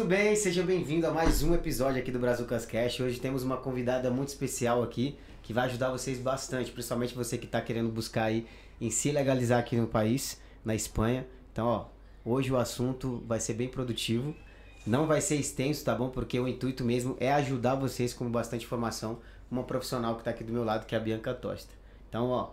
tudo bem? Seja bem-vindo a mais um episódio aqui do Brasil Cascast. Hoje temos uma convidada muito especial aqui que vai ajudar vocês bastante, principalmente você que está querendo buscar aí em se legalizar aqui no país, na Espanha. Então, ó, hoje o assunto vai ser bem produtivo. Não vai ser extenso, tá bom? Porque o intuito mesmo é ajudar vocês com bastante informação, uma profissional que está aqui do meu lado, que é a Bianca Tosta. Então, ó,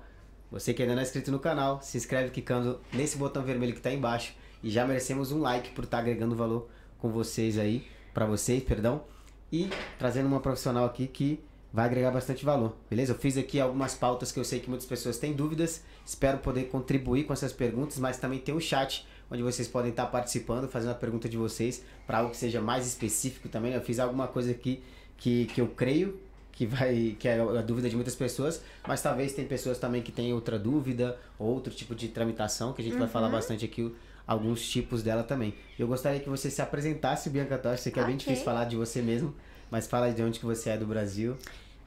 você que ainda não é inscrito no canal, se inscreve clicando nesse botão vermelho que está embaixo e já merecemos um like por estar tá agregando valor com vocês aí, para vocês, perdão, e trazendo uma profissional aqui que vai agregar bastante valor, beleza? Eu fiz aqui algumas pautas que eu sei que muitas pessoas têm dúvidas, espero poder contribuir com essas perguntas, mas também tem um chat onde vocês podem estar participando, fazendo a pergunta de vocês para algo que seja mais específico também. Eu fiz alguma coisa aqui que, que eu creio que vai que é a dúvida de muitas pessoas, mas talvez tem pessoas também que têm outra dúvida, outro tipo de tramitação que a gente uhum. vai falar uhum. bastante aqui alguns tipos dela também. Eu gostaria que você se apresentasse, Bianca Tocha, sei que é okay. bem difícil falar de você mesmo, mas fala de onde que você é do Brasil.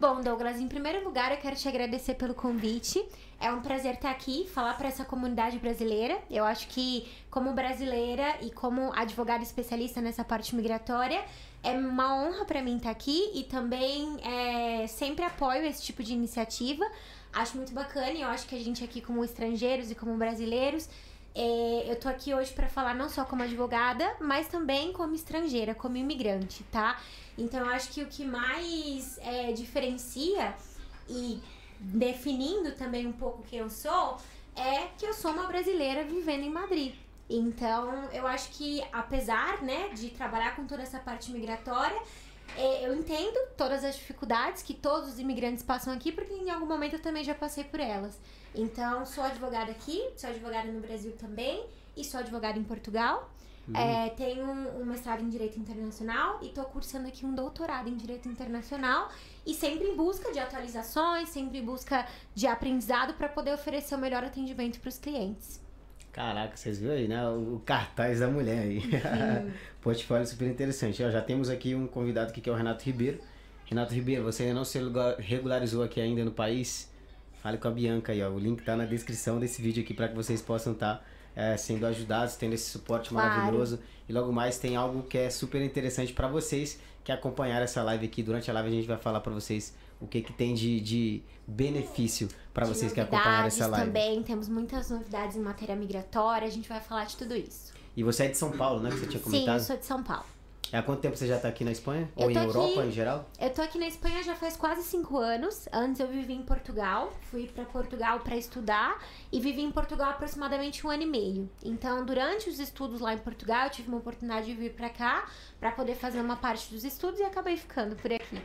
Bom, Douglas, em primeiro lugar eu quero te agradecer pelo convite. É um prazer estar aqui, falar para essa comunidade brasileira. Eu acho que, como brasileira e como advogada especialista nessa parte migratória, é uma honra para mim estar aqui e também é, sempre apoio esse tipo de iniciativa. Acho muito bacana e eu acho que a gente aqui, como estrangeiros e como brasileiros, é, eu tô aqui hoje para falar não só como advogada, mas também como estrangeira, como imigrante, tá? Então eu acho que o que mais é, diferencia e definindo também um pouco quem eu sou é que eu sou uma brasileira vivendo em Madrid. Então eu acho que apesar né, de trabalhar com toda essa parte migratória, é, eu entendo todas as dificuldades que todos os imigrantes passam aqui, porque em algum momento eu também já passei por elas. Então, sou advogada aqui, sou advogada no Brasil também e sou advogada em Portugal. Uhum. É, tenho um, um, mestrado em Direito Internacional e estou cursando aqui um doutorado em Direito Internacional e sempre em busca de atualizações, sempre em busca de aprendizado para poder oferecer o melhor atendimento para os clientes. Caraca, vocês viram aí, né? O cartaz da mulher aí. Portfólio super interessante. Ó, já temos aqui um convidado aqui que é o Renato Ribeiro. Renato Ribeiro, você ainda não se regularizou aqui ainda no país? Fale com a Bianca aí, ó. O link tá na descrição desse vídeo aqui para que vocês possam estar tá, é, sendo ajudados, tendo esse suporte claro. maravilhoso. E logo mais tem algo que é super interessante para vocês que acompanhar essa live aqui. Durante a live a gente vai falar para vocês o que, que tem de, de benefício para vocês que acompanharam essa live. também, temos muitas novidades em matéria migratória, a gente vai falar de tudo isso. E você é de São Paulo, né? Que você tinha comentado? Sim, eu sou de São Paulo. Há quanto tempo você já está aqui na Espanha? Ou em Europa em geral? Eu tô aqui na Espanha já faz quase cinco anos. Antes eu vivi em Portugal. Fui para Portugal para estudar e vivi em Portugal aproximadamente um ano e meio. Então, durante os estudos lá em Portugal, eu tive uma oportunidade de vir para cá para poder fazer uma parte dos estudos e acabei ficando por aqui.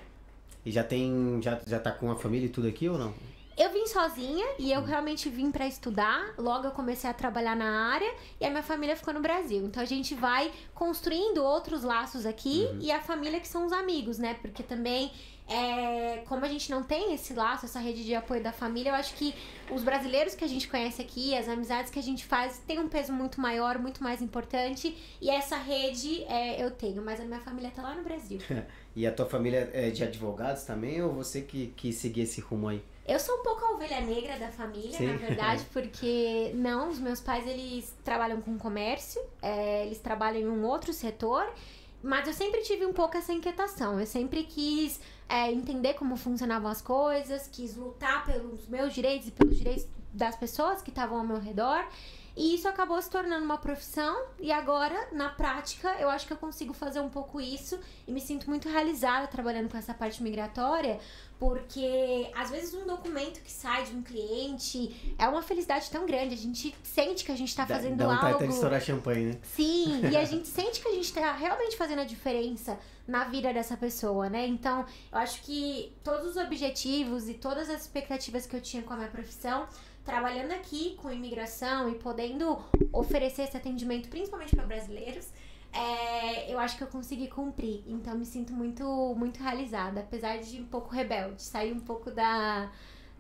E já tem. Já, já tá com a família e tudo aqui ou não? Eu vim sozinha e eu realmente vim para estudar. Logo eu comecei a trabalhar na área e a minha família ficou no Brasil. Então a gente vai construindo outros laços aqui uhum. e a família que são os amigos, né? Porque também é, como a gente não tem esse laço, essa rede de apoio da família, eu acho que os brasileiros que a gente conhece aqui, as amizades que a gente faz, tem um peso muito maior, muito mais importante. E essa rede é, eu tenho, mas a minha família tá lá no Brasil. e a tua família é de advogados também, ou você que, que seguir esse rumo aí? Eu sou um pouco a ovelha negra da família, Sim. na verdade, porque não, os meus pais eles trabalham com comércio, é, eles trabalham em um outro setor. Mas eu sempre tive um pouco essa inquietação. Eu sempre quis é, entender como funcionavam as coisas, quis lutar pelos meus direitos e pelos direitos das pessoas que estavam ao meu redor. E isso acabou se tornando uma profissão e agora, na prática, eu acho que eu consigo fazer um pouco isso e me sinto muito realizada trabalhando com essa parte migratória, porque às vezes um documento que sai de um cliente é uma felicidade tão grande, a gente sente que a gente está fazendo dá, dá algo. Até estourar champanhe, né? Sim, e a gente sente que a gente está realmente fazendo a diferença na vida dessa pessoa, né? Então, eu acho que todos os objetivos e todas as expectativas que eu tinha com a minha profissão trabalhando aqui com imigração e podendo oferecer esse atendimento, principalmente para brasileiros, é, eu acho que eu consegui cumprir. Então me sinto muito, muito realizada, apesar de um pouco rebelde, sair um pouco da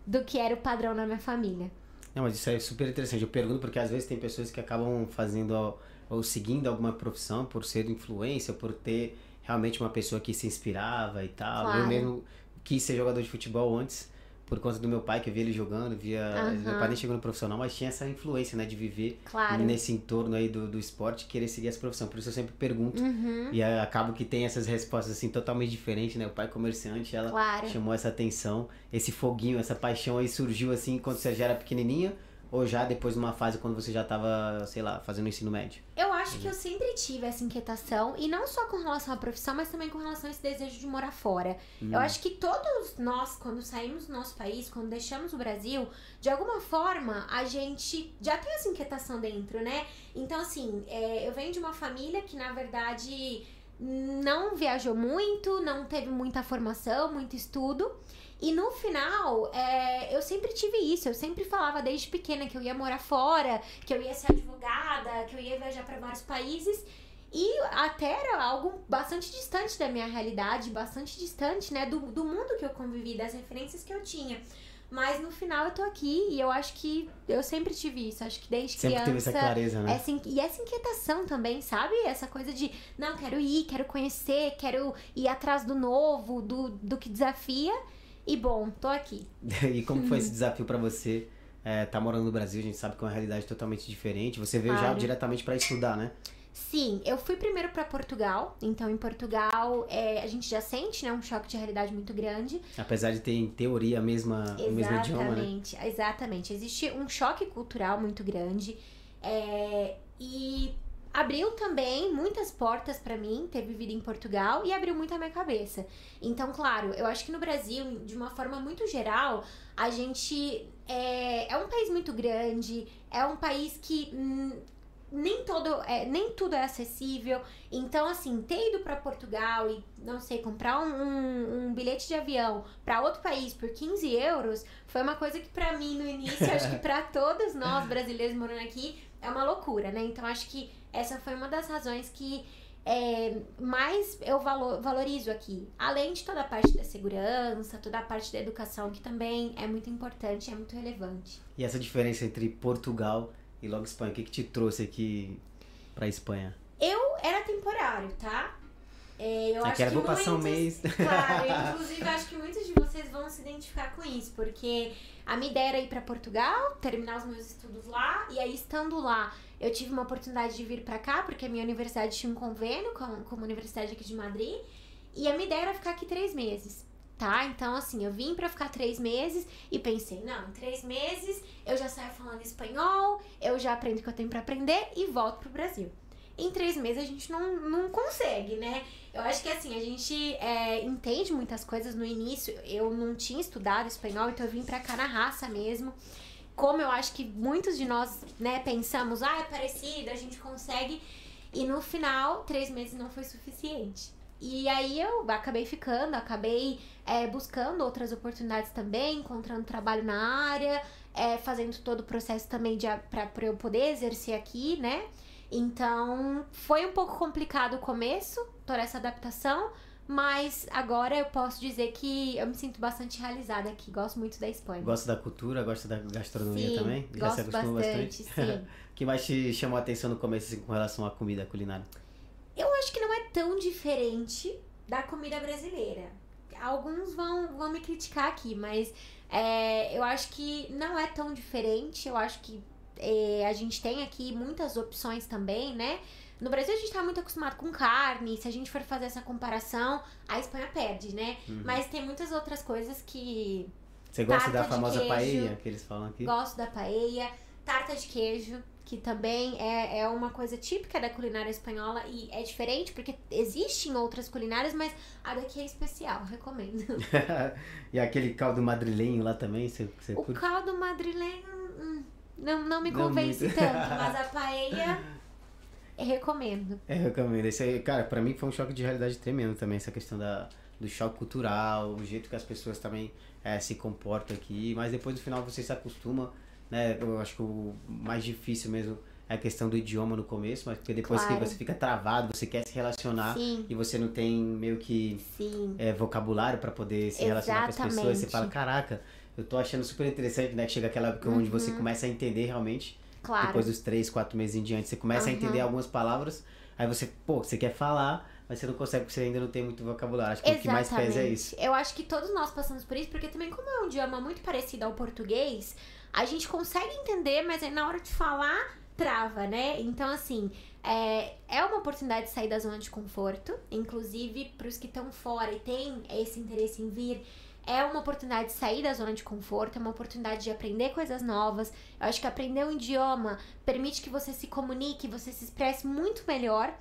do que era o padrão na minha família. Não, mas isso é super interessante. Eu pergunto porque às vezes tem pessoas que acabam fazendo ou seguindo alguma profissão por ser influência, por ter realmente uma pessoa que se inspirava e tal. Claro. Eu mesmo quis ser jogador de futebol antes, por conta do meu pai, que eu via ele jogando, via. Aham. Meu pai nem chegou no profissional, mas tinha essa influência, né, de viver Claro. nesse entorno aí do, do esporte, querer seguir essa profissão. Por isso eu sempre pergunto. Uhum. E aí acabo que tem essas respostas assim totalmente diferentes, né? O pai comerciante, ela Claro. chamou essa atenção, esse foguinho, essa paixão aí surgiu assim quando você já era pequenininha ou já depois numa fase quando você já tava, sei lá, fazendo o ensino médio? Eu acho que eu sempre tive essa inquietação, e não só com relação à profissão, mas também com relação a esse desejo de morar fora. Eu acho que todos nós, quando saímos do nosso país, quando deixamos o Brasil, de alguma forma a gente já tem essa inquietação dentro, né? Então, assim, é, eu venho de uma família que, na verdade, não viajou muito, não teve muita formação, muito estudo. E no final, é, eu sempre tive isso. Eu sempre falava desde pequena que eu ia morar fora, que eu ia ser advogada, que eu ia viajar para vários países. E até era algo bastante distante da minha realidade, bastante distante, né, do, do mundo que eu convivi, das referências que eu tinha. Mas no final eu tô aqui e eu acho que eu sempre tive isso. Acho que desde Sempre teve criança. essa clareza, né? Essa, e essa inquietação também, sabe? Essa coisa de, não, quero ir, quero conhecer, quero ir atrás do novo, do, do que desafia. E bom, tô aqui. e como foi esse desafio pra você? É, tá morando no Brasil, a gente sabe que é uma realidade totalmente diferente. Você veio já Claro. diretamente pra estudar, né? Sim, eu fui primeiro pra Portugal. Então, em Portugal, é, a gente já sente né, um choque de realidade muito grande. Apesar de ter em teoria a mesma, o mesmo idioma, né? Exatamente, exatamente. Existe um choque cultural muito grande. é, e abriu também muitas portas pra mim ter vivido em Portugal e abriu muito a minha cabeça. Então, claro, eu acho que no Brasil, de uma forma muito geral, a gente é, é um país muito grande, é um país que hum, nem todo é, nem tudo é acessível. Então, assim, ter ido pra Portugal e, não sei, comprar um, um, um bilhete de avião pra outro país por 15 euros foi uma coisa que pra mim no início, acho que pra todos nós brasileiros morando aqui, é uma loucura, né? Então, acho que essa foi uma das razões que é, mais eu valo- valorizo aqui. Além de toda a parte da segurança, toda a parte da educação, que também é muito importante, é muito relevante. E essa diferença entre Portugal e logo Espanha, o que, que te trouxe aqui pra Espanha? Eu era temporário, tá? É, eu acho que vou passar um muitos- mês. Claro, inclusive acho que muitos de vocês vão se identificar com isso, porque a minha ideia era ir pra Portugal, terminar os meus estudos lá, e aí estando lá, eu tive uma oportunidade de vir pra cá, porque a minha universidade tinha um convênio com, com universidade aqui de Madrid, e a minha ideia era ficar aqui três meses. Tá? Então, assim, eu vim pra ficar três meses e pensei, não, em três meses eu já saio falando espanhol, eu já aprendo o que eu tenho pra aprender e volto pro Brasil. Em três meses a gente não, não consegue, né? Eu acho que assim, a gente é, entende muitas coisas no início. Eu não tinha estudado espanhol, então eu vim pra cá na raça mesmo. Como eu acho que muitos de nós, né, pensamos, ah, é parecido, a gente consegue. E no final, três meses não foi suficiente. E aí eu acabei ficando, acabei é, buscando outras oportunidades também, encontrando trabalho na área, é, fazendo todo o processo também de, a- pra, pra eu poder exercer aqui, né? Então, foi um pouco complicado o começo, toda essa adaptação, mas agora eu posso dizer que eu me sinto bastante realizada aqui, gosto muito da Espanha. Gosta da cultura, gosta da gastronomia sim, também? gosto bastante, sim. O que mais te chamou a atenção no começo assim, com relação à comida culinária? Eu acho que não é tão diferente da comida brasileira. Alguns vão, vão me criticar aqui, mas é, eu acho que não é tão diferente. Eu acho que é, a gente tem aqui muitas opções também, né? No Brasil a gente tá muito acostumado com carne. Se a gente for fazer essa comparação, a Espanha perde, né? Uhum. Mas tem muitas outras coisas que Você gosta tarta da famosa queijo. paella que eles falam aqui? Gosto da paella, tarta de queijo, que também é, é uma coisa típica da culinária espanhola e é diferente porque existem outras culinárias, mas a daqui é especial, recomendo. e aquele caldo madrilenho lá também, você, você O curte? caldo madrilenho hum, não, não me Não convence muito. tanto, mas a paella eu recomendo. É, recomendo. Esse aí, cara, pra mim foi um choque de realidade tremendo também, essa questão da, do choque cultural, o jeito que as pessoas também é, se comportam aqui, mas depois no final você se acostuma, né? Eu acho que o mais difícil mesmo é a questão do idioma no começo, mas porque depois Claro. que você fica travado, você quer se relacionar Sim, e você não tem meio que é, vocabulário pra poder se relacionar com as pessoas, você Exatamente. fala, caraca, eu tô achando super interessante, né? Que chega aquela época onde você Uhum. começa a entender realmente Claro. depois dos três, quatro meses em diante, você começa a Aham. entender algumas palavras, Aí você, pô, você quer falar, mas você não consegue porque você ainda não tem muito vocabulário. Acho que o que mais pesa é isso. Eu acho que todos nós passamos por isso, porque também, como é um idioma muito parecido ao português, a gente consegue entender, mas aí na hora de falar, trava, né? Então, assim, é, é uma oportunidade de sair da zona de conforto, inclusive para os que estão fora e têm esse interesse em vir. É uma oportunidade de sair da zona de conforto, é uma oportunidade de aprender coisas novas. Eu acho que aprender um idioma permite que você se comunique, você se expresse muito melhor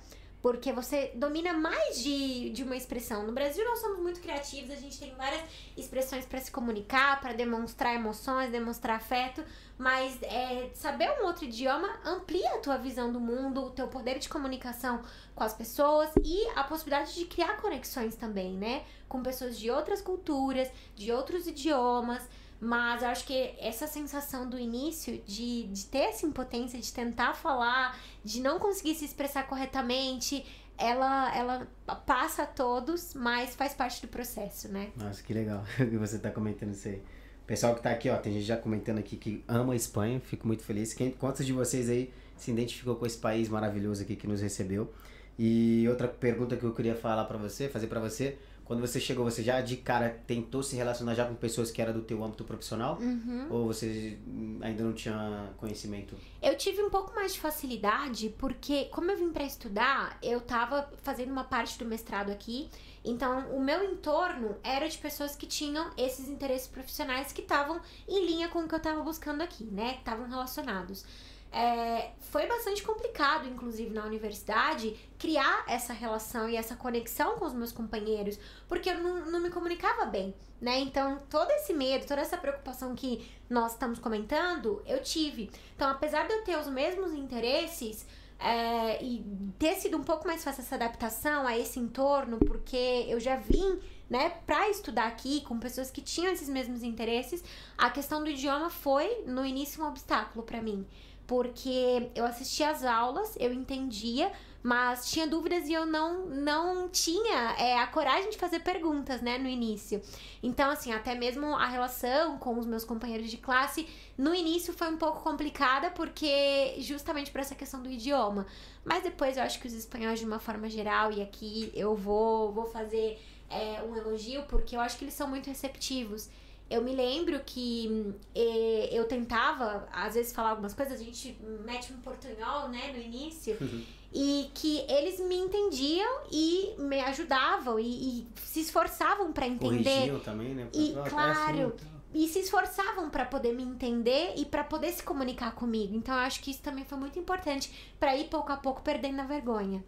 porque você domina mais de, de uma expressão. No Brasil nós somos muito criativos, a gente tem várias expressões para se comunicar, para demonstrar emoções, demonstrar afeto, mas é, saber um outro idioma amplia a tua visão do mundo, o teu poder de comunicação com as pessoas e a possibilidade de criar conexões também, né? Com pessoas de outras culturas, de outros idiomas. Mas eu acho que essa sensação do início de, de ter essa impotência, de tentar falar, de não conseguir se expressar corretamente, ela, ela passa a todos, mas faz parte do processo, né? Nossa, que legal que você tá comentando isso aí. Pessoal que tá aqui, ó, tem gente já comentando aqui que ama a Espanha, fico muito feliz. Quem, quantos de vocês aí se identificou com esse país maravilhoso aqui que nos recebeu? E outra pergunta que eu queria falar para você, fazer para você, quando você chegou, você já de cara tentou se relacionar já com pessoas que eram do teu âmbito profissional? Uhum. Ou você ainda não tinha conhecimento? Eu tive um pouco mais de facilidade, porque como eu vim para estudar, eu tava fazendo uma parte do mestrado aqui. Então, o meu entorno era de pessoas que tinham esses interesses profissionais que estavam em linha com o que eu tava buscando aqui, né? Que estavam relacionados. É, foi bastante complicado, inclusive na universidade, criar essa relação e essa conexão com os meus companheiros, porque eu não, não me comunicava bem, né? Então, todo esse medo, toda essa preocupação que nós estamos comentando, eu tive. Então, apesar de eu ter os mesmos interesses, é, e ter sido um pouco mais fácil essa adaptação a esse entorno, porque eu já vim, né, para estudar aqui com pessoas que tinham esses mesmos interesses, a questão do idioma foi no início um obstáculo para mim porque eu assistia às aulas, eu entendia, mas tinha dúvidas e eu não, não tinha é, a coragem de fazer perguntas, né, no início. Então, assim, até mesmo a relação com os meus companheiros de classe, no início foi um pouco complicada, porque justamente por essa questão do idioma. Mas depois eu acho que os espanhóis, de uma forma geral, e aqui eu vou, vou fazer é, um elogio, porque eu acho que eles são muito receptivos. Eu me lembro que eh, eu tentava, às vezes, falar algumas coisas, a gente mete um portunhol, né, no início, uhum. e que eles me entendiam e me ajudavam e, e se esforçavam para entender. Corrigiam também, né? E, claro, assim, então. e se esforçavam para poder me entender e para poder se comunicar comigo. Então, eu acho que isso também foi muito importante para ir pouco a pouco perdendo a vergonha.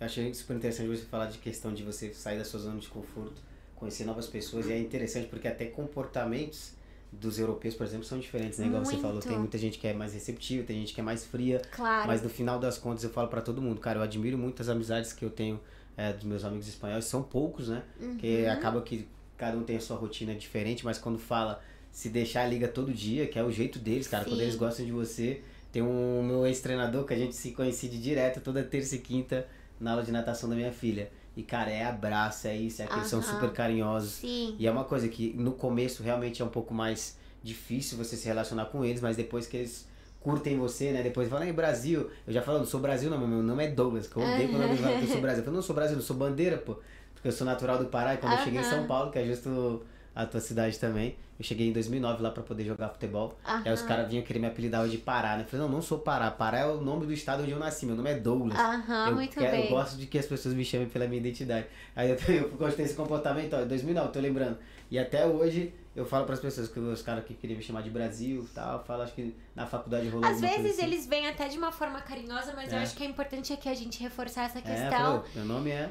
Eu achei super interessante você falar de questão de você sair da sua zona de conforto conhecer novas pessoas e é interessante porque até comportamentos dos europeus, por exemplo, são diferentes, né? Igual Muito. você falou, tem muita gente que é mais receptiva, tem gente que é mais fria. Claro. Mas no final das contas eu falo para todo mundo, cara, eu admiro muito as amizades que eu tenho é, dos meus amigos espanhóis, são poucos, né? Uhum. Que acaba que cada um tem a sua rotina diferente, mas quando fala se deixar liga todo dia, que é o jeito deles, cara, Sim. quando eles gostam de você. Tem um meu ex-treinador que a gente se coincide direto toda terça e quinta na aula de natação da minha filha. E, cara, é abraço, é isso, é que eles são super carinhosos. Sim. E é uma coisa que no começo realmente é um pouco mais difícil você se relacionar com eles, mas depois que eles curtem você, né? Depois falam, Brasil. Eu já falo, não sou Brasil, não, meu nome é Douglas, que eu odeio quando alguém fala que eu sou Brasil. Eu falo, não sou Brasil, eu sou bandeira, pô. Porque eu sou natural do Pará e quando eu cheguei em São Paulo, que é justo a tua cidade também. Eu cheguei em 2009 lá pra poder jogar futebol. Aham. Aí os caras vinham querer me apelidar de Pará, né? Eu falei, não, não sou Pará. Pará é o nome do estado onde eu nasci. Meu nome é Douglas. Aham, eu, muito quero- bem. eu gosto de que as pessoas me chamem pela minha identidade. Aí eu, eu gosto desse comportamento, ó, em 2009, tô lembrando. E até hoje eu falo pras pessoas que os caras que queriam me chamar de Brasil e tal, eu falo, acho que na faculdade rolou Às vezes assim. eles vêm até de uma forma carinhosa, mas eu É. acho que é importante aqui a gente reforçar essa É, questão. falou, meu nome é.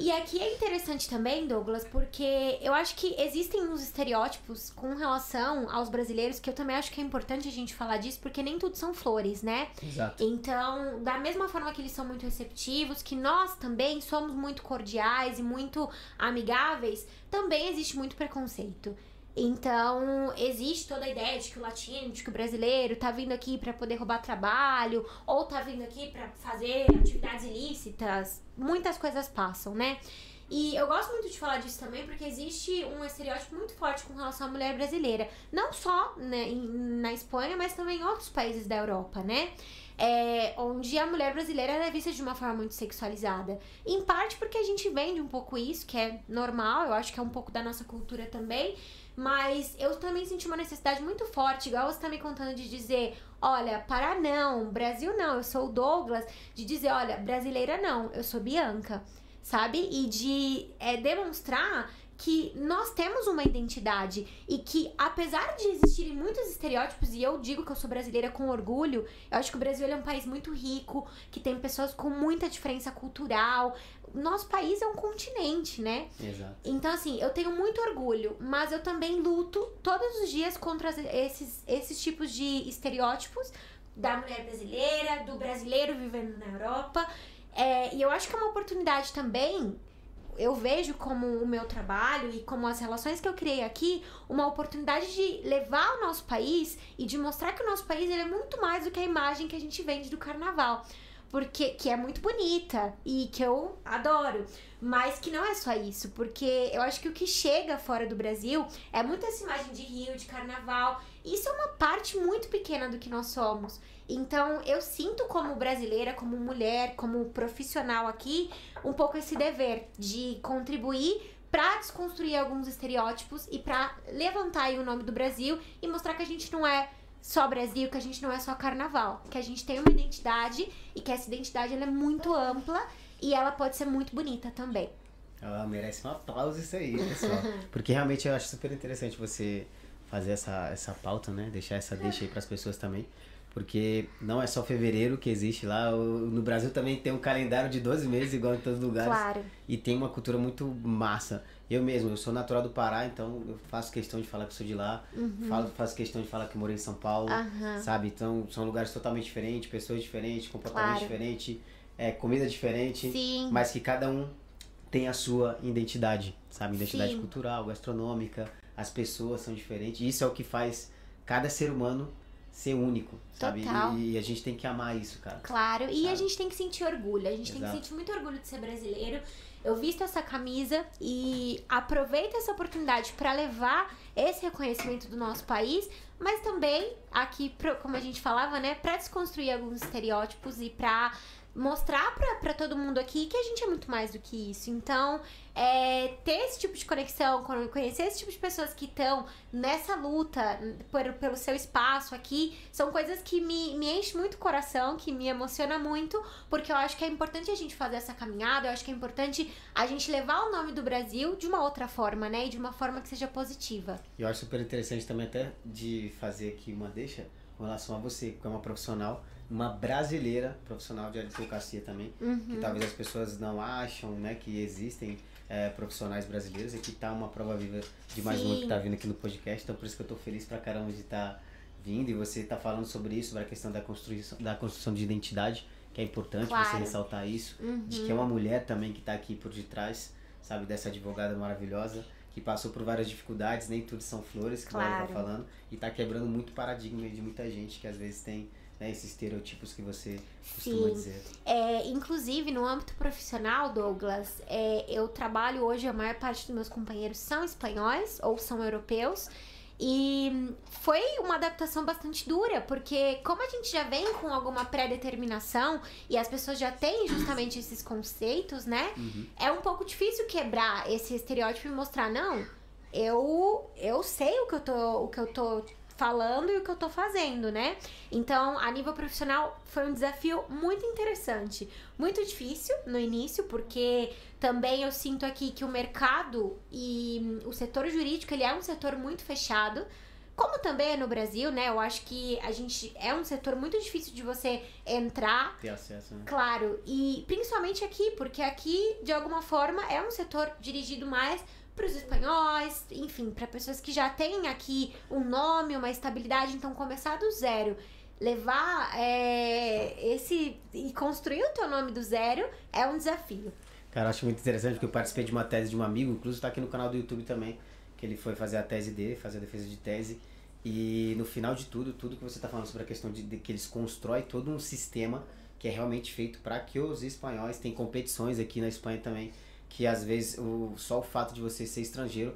E aqui é interessante também, Douglas, porque eu acho que existem uns estereótipos com relação aos brasileiros que eu também acho que é importante a gente falar disso, porque nem tudo são flores, né? Exato. Então, da mesma forma que eles são muito receptivos, que nós também somos muito cordiais e muito amigáveis, também existe muito preconceito. Então, existe toda a ideia de que o latino, de que o brasileiro tá vindo aqui pra poder roubar trabalho, ou tá vindo aqui pra fazer atividades ilícitas. Muitas coisas passam, né? E eu gosto muito de falar disso também, porque existe um estereótipo muito forte com relação à mulher brasileira. Não só né, na Espanha, mas também em outros países da Europa, né? É, onde a mulher brasileira é vista de uma forma muito sexualizada. Em parte porque a gente vende um pouco isso, que é normal, eu acho que é um pouco da nossa cultura também. Mas eu também senti uma necessidade muito forte, igual você tá me contando, de dizer: olha, para não, Brasil não, eu sou o Douglas, de dizer: olha, brasileira não, eu sou Bianca, sabe? E de é, demonstrar que nós temos uma identidade e que apesar de existirem muitos estereótipos e eu digo que eu sou brasileira com orgulho, eu acho que o Brasil é um país muito rico, que tem pessoas com muita diferença cultural. Nosso país é um continente, né? Exato. Então assim, eu tenho muito orgulho, mas eu também luto todos os dias contra esses esses tipos de estereótipos da mulher brasileira, do brasileiro vivendo na Europa. É, e eu acho que é uma oportunidade também eu vejo como o meu trabalho e como as relações que eu criei aqui uma oportunidade de levar o nosso país e de mostrar que o nosso país ele é muito mais do que a imagem que a gente vende do carnaval. Porque que é muito bonita e que eu adoro, mas que não é só isso, porque eu acho que o que chega fora do Brasil é muito essa imagem de Rio, de carnaval. Isso é uma parte muito pequena do que nós somos. Então, eu sinto como brasileira, como mulher, como profissional aqui, um pouco esse dever de contribuir para desconstruir alguns estereótipos e para levantar o nome do Brasil e mostrar que a gente não é só Brasil, que a gente não é só carnaval, que a gente tem uma identidade e que essa identidade ela é muito ampla e ela pode ser muito bonita também. Ela merece um aplauso isso aí, pessoal. Porque realmente eu acho super interessante você fazer essa, essa pauta, né? Deixar essa deixa aí para as pessoas também porque não é só fevereiro que existe lá. No Brasil também tem um calendário de 12 meses, igual em todos os lugares. Claro. E tem uma cultura muito massa. Eu mesmo, eu sou natural do Pará, então eu faço questão de falar que sou de lá. Uhum. Falo, faço questão de falar que morei em São Paulo, uhum. sabe? Então são lugares totalmente diferentes, pessoas diferentes, comportamento claro. diferente, é, comida diferente. Sim. Mas que cada um tem a sua identidade, sabe? Identidade Sim. cultural, gastronômica. As pessoas são diferentes. Isso é o que faz cada ser humano ser único, sabe? E, e, a gente tem que amar isso, cara. Claro, sabe? e a gente tem que sentir orgulho. A gente Exato. tem que sentir muito orgulho de ser brasileiro. Eu visto essa camisa e aproveito essa oportunidade para levar esse reconhecimento do nosso país, mas também aqui, como a gente falava, né, para desconstruir alguns estereótipos e para mostrar para todo mundo aqui que a gente é muito mais do que isso. Então, é, ter esse tipo de conexão, conhecer esse tipo de pessoas que estão nessa luta por, pelo seu espaço aqui, são coisas que me, me enchem muito o coração, que me emociona muito, porque eu acho que é importante a gente fazer essa caminhada, eu acho que é importante a gente levar o nome do Brasil de uma outra forma, né? E de uma forma que seja positiva. Eu acho super interessante também até de fazer aqui uma deixa com relação a você, que é uma profissional uma brasileira profissional de advocacia também, uhum. que talvez as pessoas não acham, né, que existem é, profissionais brasileiros e que tá uma prova viva de mais Sim. uma que tá vindo aqui no podcast, então por isso que eu tô feliz pra caramba de estar tá vindo e você tá falando sobre isso, sobre a questão da construção, da construção de identidade, que é importante claro. você ressaltar isso, uhum. de que é uma mulher também que tá aqui por detrás, sabe, dessa advogada maravilhosa, que passou por várias dificuldades, nem tudo são flores, que claro. ela tá falando, e tá quebrando muito paradigma de muita gente que às vezes tem né, esses estereotipos que você costuma Sim. dizer. É, inclusive, no âmbito profissional, Douglas, é, eu trabalho hoje, a maior parte dos meus companheiros são espanhóis ou são europeus. E foi uma adaptação bastante dura, porque como a gente já vem com alguma pré-determinação e as pessoas já têm justamente esses conceitos, né? Uhum. É um pouco difícil quebrar esse estereótipo e mostrar, não, eu eu sei o que eu tô, o que eu tô falando e o que eu tô fazendo, né? Então, a nível profissional, foi um desafio muito interessante. Muito difícil no início, porque também eu sinto aqui que o mercado e o setor jurídico, ele é um setor muito fechado. Como também é no Brasil, né? Eu acho que a gente é um setor muito difícil de você entrar. Ter acesso, né? Claro. E principalmente aqui, porque aqui, de alguma forma, é um setor dirigido mais para os espanhóis, enfim, para pessoas que já têm aqui um nome, uma estabilidade, então começar do zero, levar é, esse e construir o teu nome do zero é um desafio. Cara, acho muito interessante porque eu participei de uma tese de um amigo, inclusive está aqui no canal do YouTube também, que ele foi fazer a tese dele, fazer a defesa de tese. E no final de tudo, tudo que você está falando sobre a questão de, de, que eles constroem todo um sistema que é realmente feito para que os espanhóis, tem competições aqui na Espanha também, que às vezes o, só o fato de você ser estrangeiro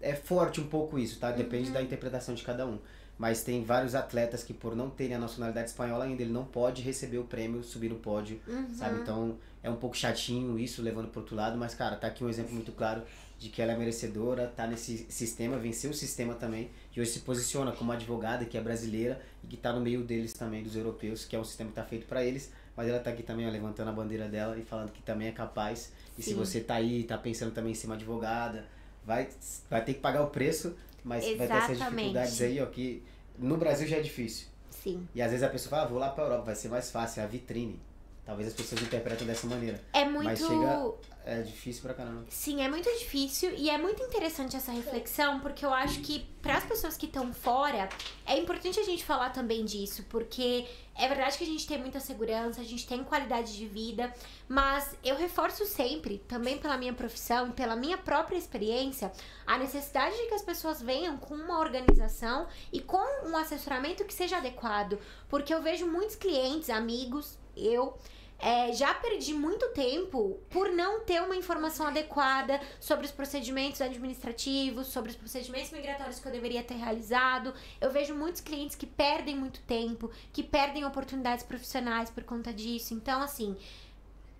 é forte um pouco isso, tá? Depende Uhum. da interpretação de cada um. Mas tem vários atletas que por não terem a nacionalidade espanhola ainda, ele não pode receber o prêmio, subir no pódio, Uhum. sabe? Então é um pouco chatinho isso, levando pro outro lado, mas cara, tá aqui um exemplo muito claro de que ela é merecedora, tá nesse sistema, venceu o sistema também, e hoje se posiciona como advogada que é brasileira e que tá no meio deles também, dos europeus, que é um sistema que tá feito para eles, mas ela tá aqui também ó, levantando a bandeira dela e falando que também é capaz. E se Sim. você tá aí, tá pensando também em ser uma advogada, vai, vai ter que pagar o preço, mas vai ter essas Exatamente. dificuldades aí, ó, que no Brasil já é difícil. Sim. E às vezes a pessoa fala, ah, vou lá pra Europa, vai ser mais fácil, é a vitrine. Talvez as pessoas interpretem dessa maneira. É muito. Mas chega- É difícil pra caramba. Sim, é muito difícil e é muito interessante essa reflexão, porque eu acho que para as pessoas que estão fora, é importante a gente falar também disso, porque é verdade que a gente tem muita segurança, a gente tem qualidade de vida, mas eu reforço sempre, também pela minha profissão e pela minha própria experiência, a necessidade de que as pessoas venham com uma organização e com um assessoramento que seja adequado, porque eu vejo muitos clientes, amigos, eu é, já perdi muito tempo por não ter uma informação adequada sobre os procedimentos administrativos, sobre os procedimentos migratórios que eu deveria ter realizado. Eu vejo muitos clientes que perdem muito tempo, que perdem oportunidades profissionais por conta disso. Então, assim,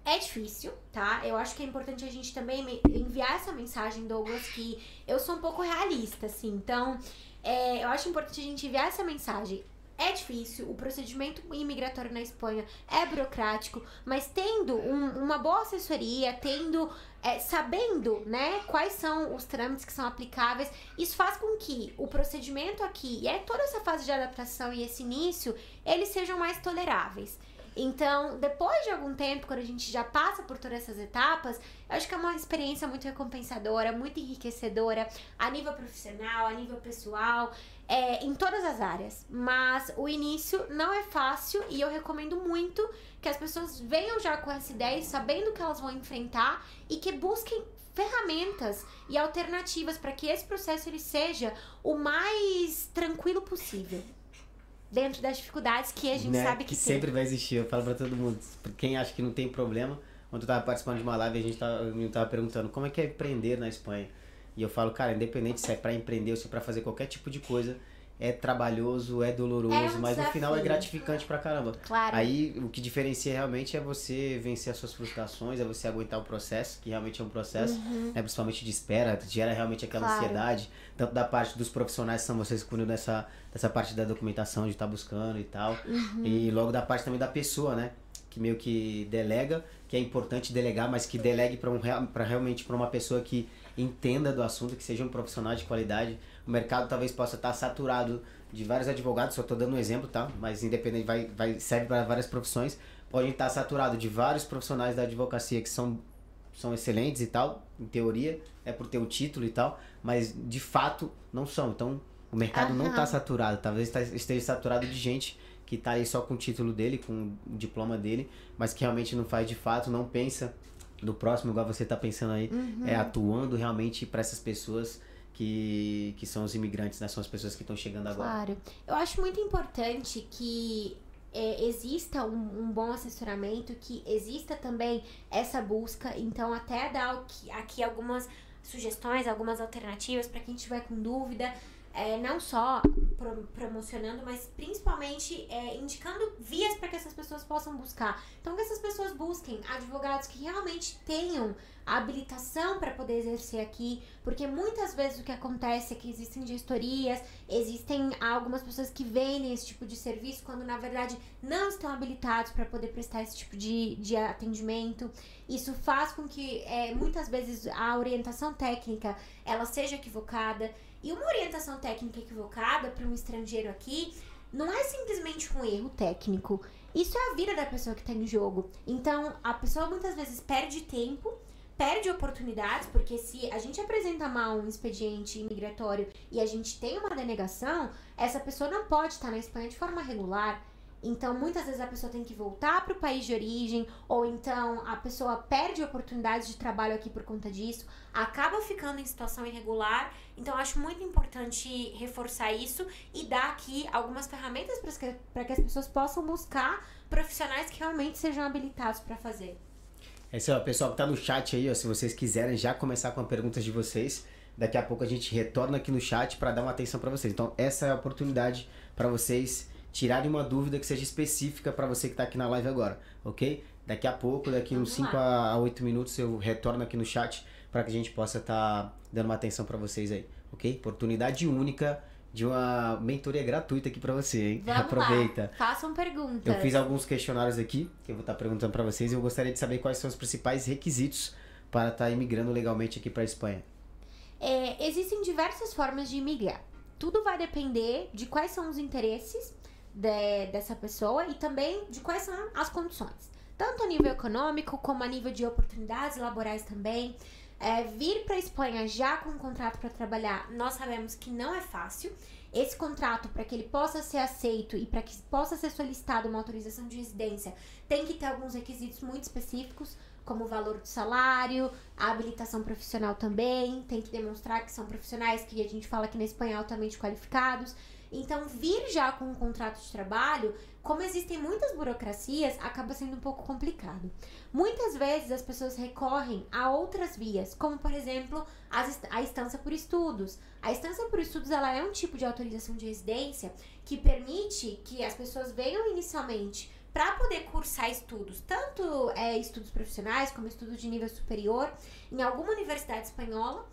é difícil, tá? Eu acho que é importante a gente também enviar essa mensagem, Douglas, que eu sou um pouco realista, assim. Então, é, eu acho importante a gente enviar essa mensagem. É difícil, o procedimento imigratório na Espanha é burocrático, mas tendo um- uma boa assessoria, tendo, é, sabendo, né, quais são os trâmites que são aplicáveis, isso faz com que o procedimento aqui e é toda essa fase de adaptação e esse início, eles sejam mais toleráveis. Então, depois de algum tempo, quando a gente já passa por todas essas etapas, eu acho que é uma experiência muito recompensadora, muito enriquecedora, a nível profissional, a nível pessoal, é, em todas as áreas. Mas o início não é fácil e eu recomendo muito que as pessoas venham já com essa ideia, sabendo o que elas vão enfrentar e que busquem ferramentas e alternativas para que esse processo ele seja o mais tranquilo possível. Dentro das dificuldades que a gente Né? sabe que, tem. sempre vai existir. Eu falo pra todo mundo. Pra Quem acha que não tem problema. Ontem eu tava participando de uma live a gente tava, eu tava perguntando como é que é empreender na Espanha. E eu falo, cara, independente se é pra empreender ou se é pra fazer qualquer tipo de coisa, é trabalhoso, é doloroso, É um mas no final é desafio. gratificante pra caramba. Claro. Aí o que diferencia realmente é você vencer as suas frustrações, é você aguentar o processo, que realmente é um processo, né, principalmente de espera, gera realmente aquela Uhum. Claro. ansiedade, tanto da parte dos profissionais que são vocês cuidam dessa, dessa parte da documentação, de estar buscando e tal, Uhum. e logo da parte também da pessoa, né? Que meio que delega, que é importante delegar, mas que delegue para um, pra realmente para uma pessoa que entenda do assunto, que seja um profissional de qualidade. O mercado talvez possa estar saturado de vários advogados, só estou dando um exemplo, tá? Mas independente, vai, vai, serve para várias profissões. Podem estar saturado de vários profissionais da advocacia que são, são excelentes e tal, em teoria, é por ter o título e tal, mas de fato não são. Então o mercado não Aham. está saturado, talvez tá- esteja saturado de gente que tá aí só com o título dele, com o diploma dele, mas que realmente não faz de fato, não pensa no próximo, igual você tá pensando aí, Uhum. é atuando realmente para essas pessoas que, que são os imigrantes, né? São as pessoas que estão chegando agora. Claro. Eu acho muito importante que é, exista um, um bom assessoramento, que exista também essa busca. Então, até dar aqui, algumas sugestões, algumas alternativas para quem tiver com dúvida. É, não só pro- promocionando, mas principalmente é, indicando vias para que essas pessoas possam buscar. Então, que essas pessoas busquem advogados que realmente tenham a habilitação para poder exercer aqui, porque muitas vezes o que acontece é que existem gestorias, existem algumas pessoas que vendem esse tipo de serviço quando na verdade não estão habilitados para poder prestar esse tipo de, de atendimento. Isso faz com que é, muitas vezes a orientação técnica ela seja equivocada. E uma orientação técnica equivocada para um estrangeiro aqui não é simplesmente um erro técnico. Isso é a vida da pessoa que está em jogo. Então, a pessoa muitas vezes perde tempo, perde oportunidades, porque se a gente apresenta mal um expediente imigratório e a gente tem uma denegação, essa pessoa não pode estar na Espanha de forma regular. Então, muitas vezes a pessoa tem que voltar para o país de origem, ou então a pessoa perde oportunidades de trabalho aqui por conta disso, acaba ficando em situação irregular. Então, acho muito importante reforçar isso e dar aqui algumas ferramentas para que, que as pessoas possam buscar profissionais que realmente sejam habilitados para fazer. É o pessoal que tá no chat aí, ó, se vocês quiserem já começar com as perguntas de vocês, daqui a pouco a gente retorna aqui no chat para dar uma atenção para vocês. Então, essa é a oportunidade para vocês tirarem uma dúvida que seja específica para você que tá aqui na live agora, ok? Daqui a pouco, daqui Vamos uns 5 a 8 minutos, eu retorno aqui no chat para que a gente possa estar tá dando uma atenção para vocês aí, ok? Oportunidade única de uma mentoria gratuita aqui para você, hein? Vamos Aproveita. lá, façam perguntas. Eu fiz alguns questionários aqui que eu vou estar perguntando para vocês e eu gostaria de saber quais são os principais requisitos para estar imigrando legalmente aqui para a Espanha. É, existem diversas formas de imigrar. Tudo vai depender de quais são os interesses de, dessa pessoa e também de quais são as condições. Tanto a nível econômico como a nível de oportunidades laborais também. É, vir para a Espanha já com um contrato para trabalhar, nós sabemos que não é fácil. Esse contrato, para que ele possa ser aceito e para que possa ser solicitada uma autorização de residência, tem que ter alguns requisitos muito específicos, como o valor do salário, a habilitação profissional também, tem que demonstrar que são profissionais que a gente fala aqui na Espanha altamente qualificados. Então, vir já com um contrato de trabalho, como existem muitas burocracias, acaba sendo um pouco complicado. Muitas vezes as pessoas recorrem a outras vias, como por exemplo a estância por estudos. A estância por estudos ela é um tipo de autorização de residência que permite que as pessoas venham inicialmente para poder cursar estudos, tanto é, estudos profissionais como estudos de nível superior, em alguma universidade espanhola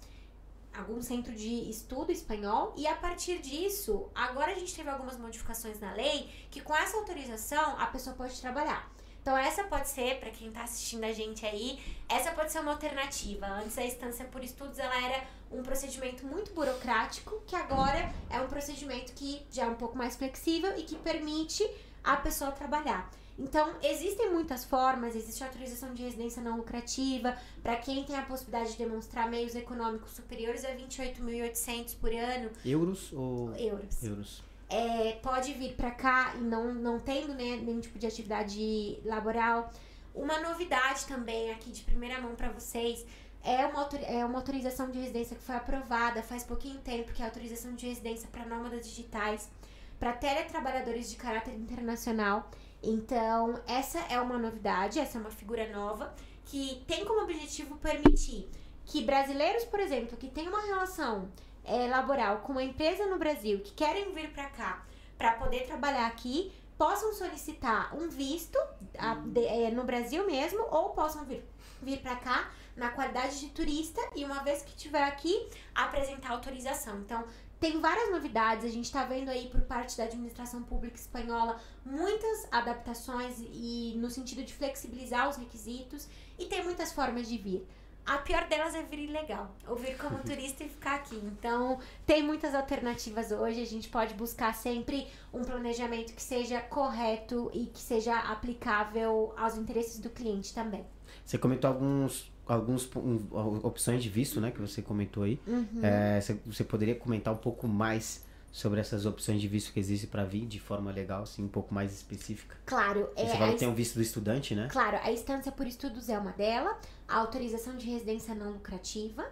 algum centro de estudo espanhol e a partir disso, agora a gente teve algumas modificações na lei que com essa autorização a pessoa pode trabalhar. Então essa pode ser, para quem está assistindo a gente aí, essa pode ser uma alternativa. Antes a instância por estudos ela era um procedimento muito burocrático, que agora é um procedimento que já é um pouco mais flexível e que permite a pessoa trabalhar. Então, existem muitas formas, existe a autorização de residência não lucrativa, para quem tem a possibilidade de demonstrar meios econômicos superiores a 28.800 por ano. Euros ou euros? Euros. É, pode vir para cá e não, não tendo né, nenhum tipo de atividade laboral. Uma novidade também aqui de primeira mão para vocês é uma, é uma autorização de residência que foi aprovada faz pouquinho tempo, que é a autorização de residência para nômadas digitais, para teletrabalhadores de caráter internacional então, essa é uma novidade, essa é uma figura nova que tem como objetivo permitir que brasileiros, por exemplo, que têm uma relação é, laboral com uma empresa no Brasil, que querem vir para cá para poder trabalhar aqui, possam solicitar um visto a, de, é, no Brasil mesmo ou possam vir, vir para cá na qualidade de turista e uma vez que estiver aqui apresentar autorização. Então, tem várias novidades, a gente está vendo aí por parte da administração pública espanhola muitas adaptações e no sentido de flexibilizar os requisitos e tem muitas formas de vir. A pior delas é vir ilegal, ou vir como turista e ficar aqui. Então, tem muitas alternativas hoje. A gente pode buscar sempre um planejamento que seja correto e que seja aplicável aos interesses do cliente também. Você comentou alguns algumas um, opções de visto, né, que você comentou aí. Uhum. É, você, poderia comentar um pouco mais sobre essas opções de visto que existem para vir de forma legal, assim, um pouco mais específica? Claro. Você é, falou que tem um visto do estudante, né? Claro, a instância por estudos é uma dela, a autorização de residência não lucrativa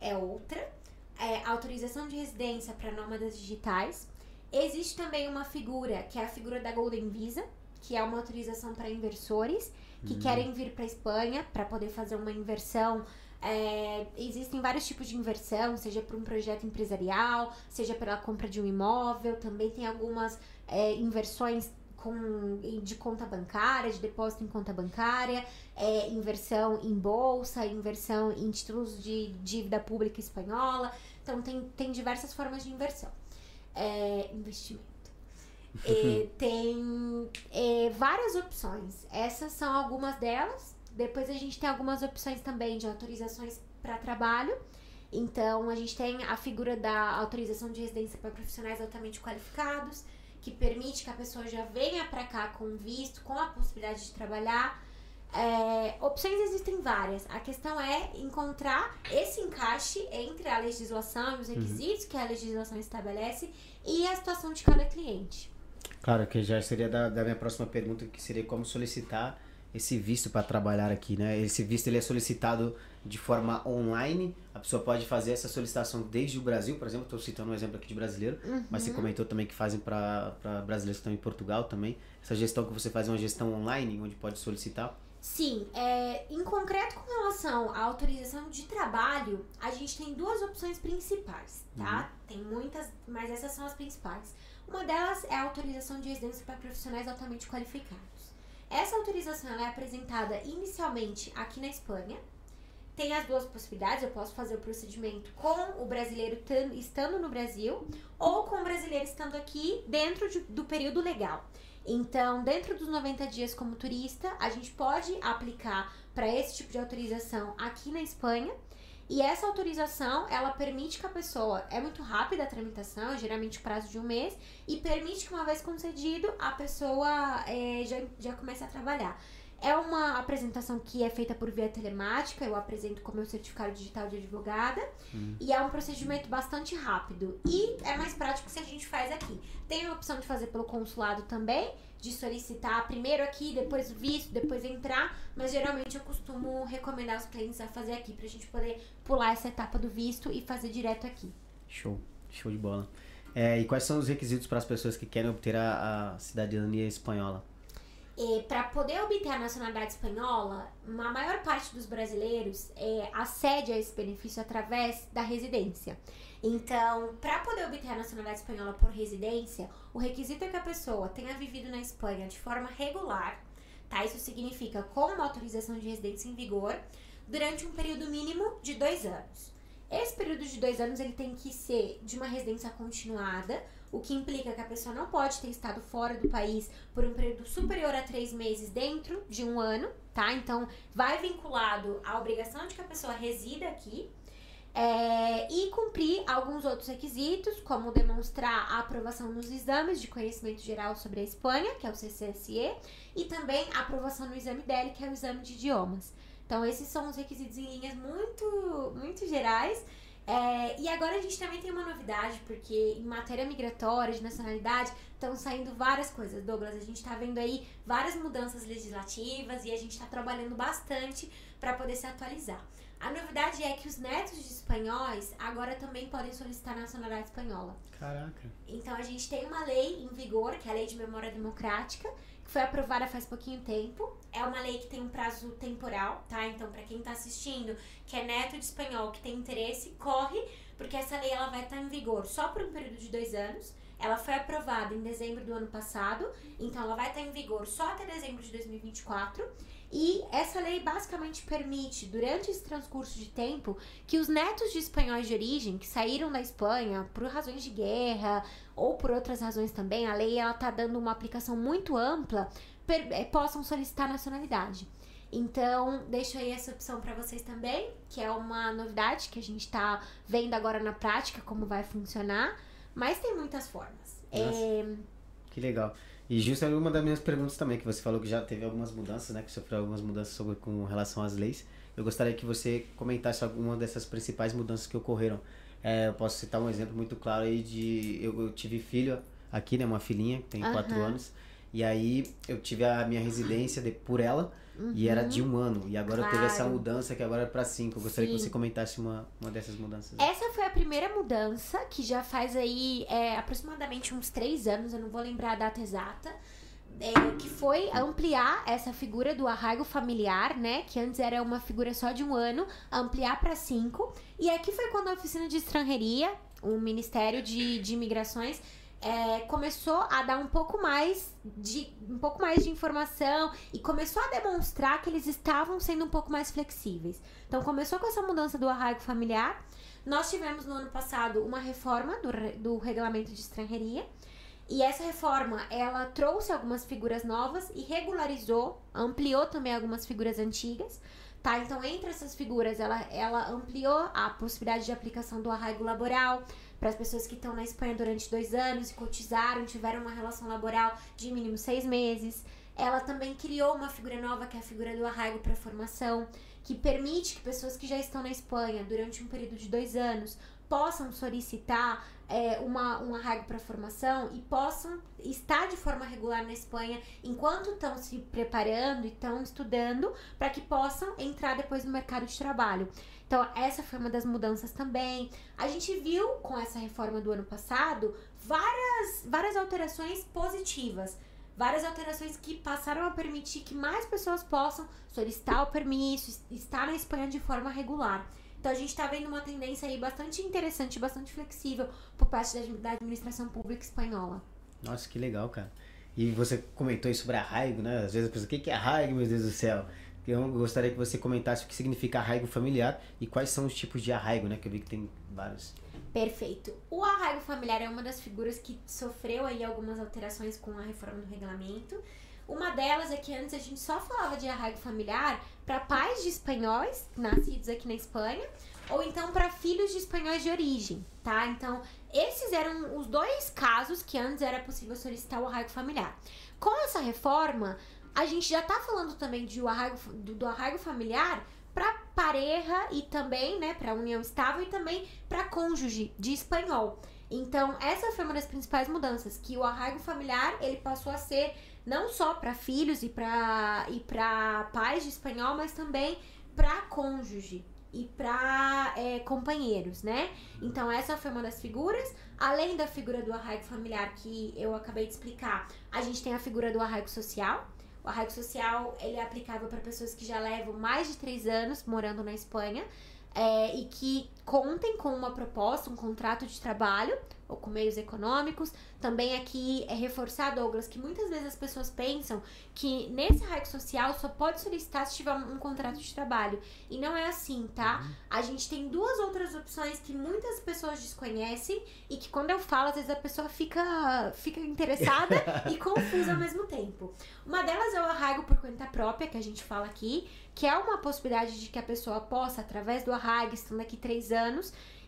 é outra, é, a autorização de residência para nômadas digitais. Existe também uma figura, que é a figura da Golden Visa, que é uma autorização para inversores que uhum. querem vir para Espanha para poder fazer uma inversão. É, existem vários tipos de inversão, seja para um projeto empresarial, seja pela compra de um imóvel. Também tem algumas é, inversões com, de conta bancária, de depósito em conta bancária, é, inversão em bolsa, inversão em títulos de dívida pública espanhola. Então, tem, tem diversas formas de inversão. É, investimento. E tem é, várias opções. Essas são algumas delas. Depois a gente tem algumas opções também de autorizações para trabalho. Então a gente tem a figura da autorização de residência para profissionais altamente qualificados, que permite que a pessoa já venha para cá com visto, com a possibilidade de trabalhar. É, opções existem várias. A questão é encontrar esse encaixe entre a legislação e os uhum. requisitos uhum. que a legislação estabelece e a situação de cada cliente. Claro, que já seria da, da minha próxima pergunta, que seria como solicitar esse visto para trabalhar aqui, né? Esse visto ele é solicitado de forma online. A pessoa pode fazer essa solicitação desde o Brasil, por exemplo. Estou citando um exemplo aqui de brasileiro, uhum. mas você comentou também que fazem para brasileiros que estão em Portugal também. Essa gestão que você faz é uma gestão online, onde pode solicitar? Sim, é, em concreto com relação à autorização de trabalho, a gente tem duas opções principais, tá? Uhum. Tem muitas, mas essas são as principais. Uma delas é a autorização de residência para profissionais altamente qualificados. Essa autorização é apresentada inicialmente aqui na Espanha. Tem as duas possibilidades, eu posso fazer o procedimento com o brasileiro estando no Brasil ou com o brasileiro estando aqui dentro de, do período legal. Então, dentro dos 90 dias como turista, a gente pode aplicar para esse tipo de autorização aqui na Espanha. E essa autorização, ela permite que a pessoa, é muito rápida a tramitação, geralmente prazo de um mês, e permite que uma vez concedido, a pessoa é, já, já comece a trabalhar. É uma apresentação que é feita por via telemática, eu apresento com meu certificado digital de advogada, hum. e é um procedimento bastante rápido. E é mais prático se a gente faz aqui. Tem a opção de fazer pelo consulado também, de solicitar primeiro aqui, depois visto, depois entrar, mas geralmente eu costumo recomendar os clientes a fazer aqui, pra gente poder pular essa etapa do visto e fazer direto aqui. Show, show de bola. É, e quais são os requisitos para as pessoas que querem obter a, a cidadania espanhola? É, para poder obter a nacionalidade espanhola, a maior parte dos brasileiros é, acede a esse benefício através da residência. Então, para poder obter a nacionalidade espanhola por residência, o requisito é que a pessoa tenha vivido na Espanha de forma regular, tá? Isso significa com uma autorização de residência em vigor durante um período mínimo de dois anos. Esse período de dois anos ele tem que ser de uma residência continuada, o que implica que a pessoa não pode ter estado fora do país por um período superior a três meses dentro de um ano, tá? Então, vai vinculado à obrigação de que a pessoa resida aqui. É, e cumprir alguns outros requisitos, como demonstrar a aprovação nos exames de conhecimento geral sobre a Espanha, que é o CCSE, e também a aprovação no exame DEL, que é o exame de idiomas. Então, esses são os requisitos em linhas muito, muito gerais é, e agora a gente também tem uma novidade, porque em matéria migratória, de nacionalidade, estão saindo várias coisas, Douglas. A gente está vendo aí várias mudanças legislativas e a gente está trabalhando bastante para poder se atualizar. A novidade é que os netos de espanhóis agora também podem solicitar nacionalidade espanhola. Caraca. Então a gente tem uma lei em vigor, que é a Lei de Memória Democrática, foi aprovada faz pouquinho tempo. É uma lei que tem um prazo temporal, tá? Então, para quem tá assistindo, que é neto de espanhol, que tem interesse, corre, porque essa lei ela vai estar tá em vigor só por um período de dois anos. Ela foi aprovada em dezembro do ano passado, então ela vai estar tá em vigor só até dezembro de 2024. E essa lei basicamente permite, durante esse transcurso de tempo, que os netos de espanhóis de origem, que saíram da Espanha por razões de guerra ou por outras razões também, a lei ela tá dando uma aplicação muito ampla, per, é, possam solicitar nacionalidade. Então, deixo aí essa opção para vocês também, que é uma novidade que a gente está vendo agora na prática como vai funcionar, mas tem muitas formas. É... Que legal. E justo é uma das minhas perguntas também, que você falou que já teve algumas mudanças, né? Que sofreu algumas mudanças sobre, com relação às leis. Eu gostaria que você comentasse alguma dessas principais mudanças que ocorreram. É, eu posso citar um exemplo muito claro aí de... Eu, eu tive filho aqui, né? Uma filhinha, que tem uhum. quatro anos. E aí eu tive a minha residência de, por ela uhum. e era de um ano. E agora claro. teve essa mudança que agora é para cinco. Eu gostaria Sim. que você comentasse uma, uma dessas mudanças. Essa foi a primeira mudança, que já faz aí é, aproximadamente uns três anos, eu não vou lembrar a data exata. É, que foi ampliar essa figura do arraigo familiar, né? Que antes era uma figura só de um ano, ampliar para cinco. E aqui foi quando a oficina de estrangeria, o Ministério de, de Imigrações, é, começou a dar um pouco mais de um pouco mais de informação e começou a demonstrar que eles estavam sendo um pouco mais flexíveis. Então começou com essa mudança do arraigo familiar. Nós tivemos no ano passado uma reforma do, do regulamento de estrangeria. E essa reforma, ela trouxe algumas figuras novas e regularizou, ampliou também algumas figuras antigas. Tá? Então, entre essas figuras, ela, ela ampliou a possibilidade de aplicação do arraigo laboral, para as pessoas que estão na Espanha durante dois anos e cotizaram, tiveram uma relação laboral de mínimo seis meses. Ela também criou uma figura nova, que é a figura do arraigo para formação, que permite que pessoas que já estão na Espanha durante um período de dois anos possam solicitar é, uma, um arraigo para formação e possam estar de forma regular na Espanha enquanto estão se preparando e estão estudando para que possam entrar depois no mercado de trabalho. Então, essa foi uma das mudanças também. A gente viu com essa reforma do ano passado várias, várias alterações positivas. várias alterações que passaram a permitir que mais pessoas possam solicitar o permisso, estar na Espanha de forma regular. Então a gente está vendo uma tendência aí bastante interessante, bastante flexível por parte da administração pública espanhola. Nossa, que legal, cara. E você comentou aí sobre arraigo, né? Às vezes a pessoa, o que é arraigo, meu Deus do céu? Eu gostaria que você comentasse o que significa arraigo familiar e quais são os tipos de arraigo, né? Que eu vi que tem vários. Perfeito. O arraigo familiar é uma das figuras que sofreu aí algumas alterações com a reforma do regulamento. Uma delas é que antes a gente só falava de arraigo familiar para pais de espanhóis nascidos aqui na Espanha ou então para filhos de espanhóis de origem, tá? Então, esses eram os dois casos que antes era possível solicitar o arraigo familiar. Com essa reforma, a gente já tá falando também de o arraigo, do, do arraigo familiar para pareja e também, né, para união estável e também para cônjuge de espanhol. Então, essa foi uma das principais mudanças, que o arraigo familiar, ele passou a ser não só para filhos e para e para pais de espanhol, mas também para cônjuge e para é, companheiros, né? Então essa foi uma das figuras. Além da figura do arraigo familiar que eu acabei de explicar, a gente tem a figura do arraigo social, o arraigo social ele é aplicável para pessoas que já levam mais de três anos morando na Espanha é, e que contem com uma proposta, um contrato de trabalho ou com meios econômicos. Também aqui é reforçar, Douglas, que muitas vezes as pessoas pensam que nesse arraigo social só pode solicitar se tiver um contrato de trabalho. E não é assim, tá? Uhum. A gente tem duas outras opções que muitas pessoas desconhecem e que quando eu falo, às vezes a pessoa fica, fica interessada e confusa ao mesmo tempo. Uma delas é o arraigo por conta própria, que a gente fala aqui, que é uma possibilidade de que a pessoa possa, através do arraigo, estando aqui três anos,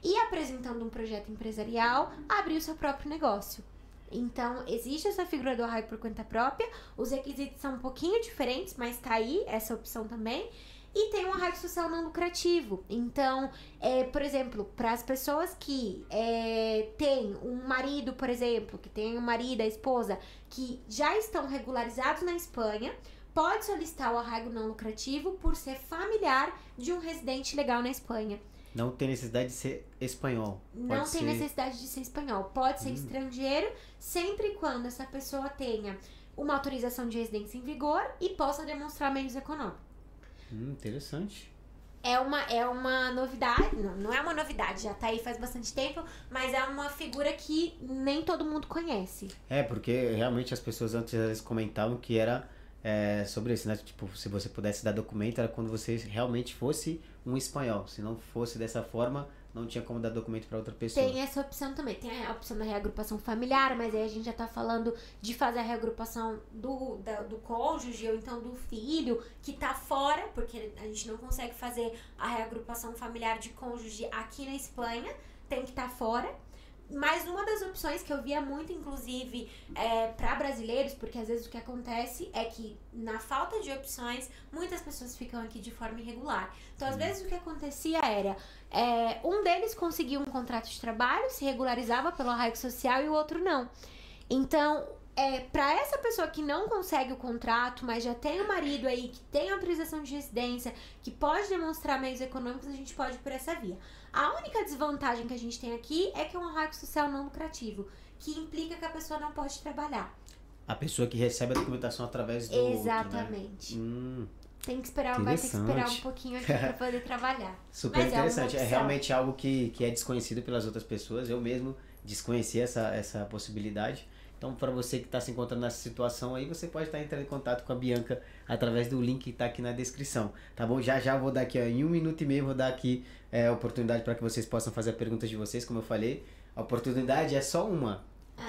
e apresentando um projeto empresarial, abrir o seu próprio negócio. Então, existe essa figura do arraigo por conta própria, os requisitos são um pouquinho diferentes, mas tá aí essa opção também. E tem um arraigo social não lucrativo. Então, é, por exemplo, para as pessoas que é, têm um marido, por exemplo, que tem um marido, a esposa, que já estão regularizados na Espanha, pode solicitar o arraigo não lucrativo por ser familiar de um residente legal na Espanha. Não tem necessidade de ser espanhol. Pode não tem ser... necessidade de ser espanhol. Pode ser hum. estrangeiro, sempre e quando essa pessoa tenha uma autorização de residência em vigor e possa demonstrar meios econômicos. Hum, interessante. É uma, é uma novidade, não, não é uma novidade, já tá aí faz bastante tempo, mas é uma figura que nem todo mundo conhece. É, porque realmente as pessoas antes eles comentavam que era é, sobre isso, né? Tipo, se você pudesse dar documento, era quando você realmente fosse um espanhol. Se não fosse dessa forma, não tinha como dar documento para outra pessoa. Tem essa opção também. Tem a opção da reagrupação familiar, mas aí a gente já tá falando de fazer a reagrupação do, da, do cônjuge ou então do filho que tá fora, porque a gente não consegue fazer a reagrupação familiar de cônjuge aqui na Espanha, tem que estar tá fora. Mas uma das opções que eu via muito, inclusive, é, para brasileiros, porque às vezes o que acontece é que, na falta de opções, muitas pessoas ficam aqui de forma irregular. Então, às vezes, o que acontecia era: é, um deles conseguia um contrato de trabalho, se regularizava pelo arraigo social e o outro não. Então, é, para essa pessoa que não consegue o contrato, mas já tem o marido aí que tem autorização de residência, que pode demonstrar meios econômicos, a gente pode ir por essa via. A única desvantagem que a gente tem aqui é que é um arraigo social não lucrativo, que implica que a pessoa não pode trabalhar. A pessoa que recebe a documentação através do Exatamente. Outro, né? hum, tem que esperar, vai ter que esperar um pouquinho aqui para poder trabalhar. Super Mas é interessante. É, é, realmente algo que, que é desconhecido pelas outras pessoas. Eu mesmo desconheci essa, essa possibilidade. Então, para você que está se encontrando nessa situação aí, você pode estar tá entrando em contato com a Bianca através do link que está aqui na descrição, tá bom? Já já vou dar aqui, ó, em um minuto e meio, vou dar aqui é, a oportunidade para que vocês possam fazer perguntas de vocês, como eu falei. A oportunidade é só uma,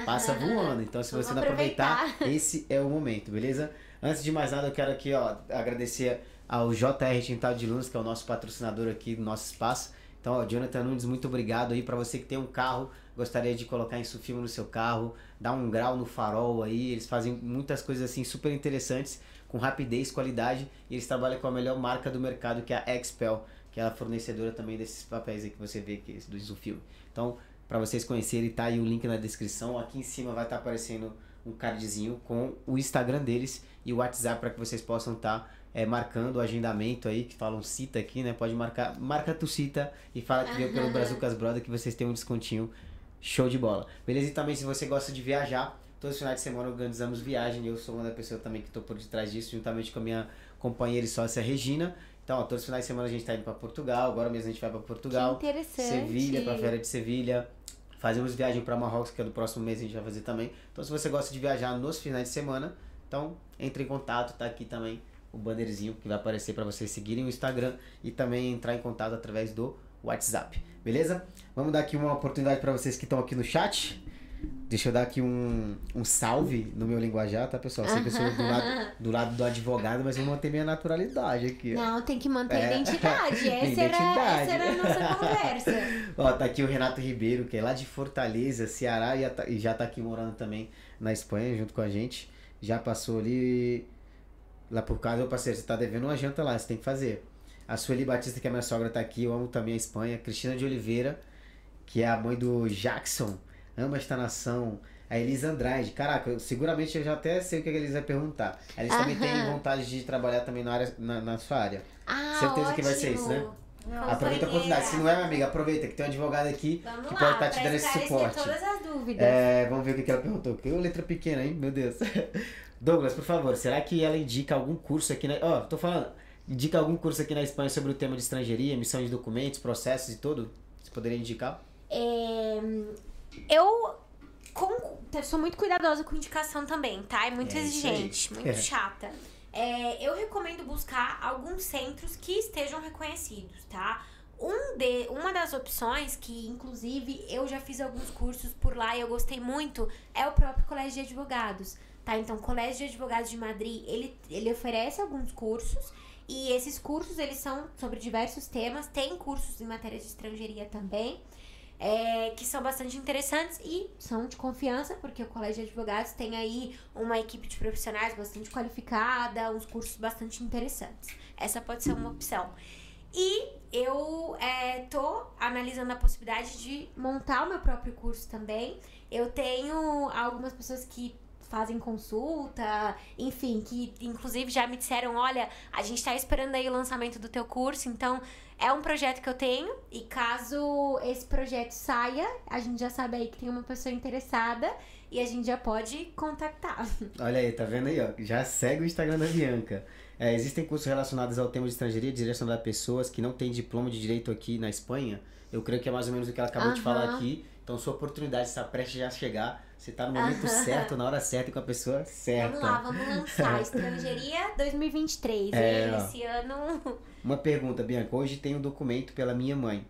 passa voando. Então, se você não aproveitar, esse é o momento, beleza? Antes de mais nada, eu quero aqui, ó, agradecer ao JR Tintal de Lunas, que é o nosso patrocinador aqui do nosso espaço. Então, ó, Jonathan Nunes, muito obrigado aí para você que tem um carro, gostaria de colocar isso filme no seu carro, dar um grau no farol aí. Eles fazem muitas coisas assim super interessantes, com rapidez, qualidade, e eles trabalham com a melhor marca do mercado, que é a Expel, que é a fornecedora também desses papéis aí que você vê aqui do Isufilme. Então, para vocês conhecerem, tá aí o link na descrição. Aqui em cima vai estar tá aparecendo um cardzinho com o Instagram deles e o WhatsApp para que vocês possam estar tá é, marcando o agendamento aí, que falam cita aqui, né? Pode marcar, marca tu cita e fala que veio pelo Brazucas Brother que vocês têm um descontinho show de bola. Beleza? E também se você gosta de viajar, Todos os finais de semana organizamos viagem. Eu sou uma da pessoa também que estou por detrás disso, juntamente com a minha companheira e sócia Regina. Então, ó, todos os finais de semana a gente está indo para Portugal. Agora mesmo a gente vai para Portugal. Que interessante. Sevilha, para a Feira de Sevilha. Fazemos viagem para Marrocos, que é do próximo mês a gente vai fazer também. Então, se você gosta de viajar nos finais de semana, então entre em contato, tá aqui também o bannerzinho que vai aparecer para vocês seguirem o Instagram e também entrar em contato através do WhatsApp. Beleza? Vamos dar aqui uma oportunidade para vocês que estão aqui no chat. Deixa eu dar aqui um, um salve no meu linguajar, tá, pessoal? Eu sou do lado, do lado do advogado, mas vou manter minha naturalidade aqui. Ó. Não, tem que manter é. identidade. Essa, identidade. Era, essa era a nossa conversa. Ó, tá aqui o Renato Ribeiro, que é lá de Fortaleza, Ceará, e já tá aqui morando também na Espanha, junto com a gente. Já passou ali lá por casa, ô parceiro, você tá devendo uma janta lá, você tem que fazer. A Sueli Batista, que é minha sogra, tá aqui, eu amo também a Espanha. Cristina de Oliveira, que é a mãe do Jackson ama esta nação. A Elisa Andrade, caraca, seguramente eu já até sei o que a Elisa vai perguntar. A Elisa também tem vontade de trabalhar também na, área, na, na sua área. Ah, Certeza ótimo. que vai ser isso, né? Aproveita a oportunidade. Se não é, minha amiga, aproveita que tem um advogado aqui vamos que lá, pode estar te dando esse suporte. todas as dúvidas. É, vamos ver o que ela perguntou. Que letra pequena, hein? Meu Deus. Douglas, por favor, será que ela indica algum curso aqui na. Ó, oh, tô falando. Indica algum curso aqui na Espanha sobre o tema de estrangeiria, emissão de documentos, processos e tudo? Você poderia indicar? É, eu com, sou muito cuidadosa com indicação também, tá? É muito é exigente, muito é. chata. É, eu recomendo buscar alguns centros que estejam reconhecidos, tá? Um de, uma das opções, que inclusive eu já fiz alguns cursos por lá e eu gostei muito, é o próprio Colégio de Advogados, tá? Então, o Colégio de Advogados de Madrid, ele, ele oferece alguns cursos e esses cursos, eles são sobre diversos temas, tem cursos em matéria de estrangeiria também é, que são bastante interessantes e são de confiança, porque o Colégio de Advogados tem aí uma equipe de profissionais bastante qualificada, uns cursos bastante interessantes. Essa pode ser uma opção. E eu é, tô analisando a possibilidade de montar o meu próprio curso também. Eu tenho algumas pessoas que fazem consulta, enfim, que inclusive já me disseram, olha, a gente está esperando aí o lançamento do teu curso, então é um projeto que eu tenho e caso esse projeto saia, a gente já sabe aí que tem uma pessoa interessada e a gente já pode contactar. Olha aí, tá vendo aí, ó? Já segue o Instagram da Bianca. É, existem cursos relacionados ao tema de estrangeiria direcionado a pessoas que não têm diploma de direito aqui na Espanha. Eu creio que é mais ou menos o que ela acabou uhum. de falar aqui. Então, sua oportunidade está prestes a chegar. Você tá no momento certo, na hora certa e com a pessoa certa. Vamos lá, vamos lançar. Estrangeiria 2023. É, esse ano. Uma pergunta, Bianca. Hoje tem um documento pela minha mãe.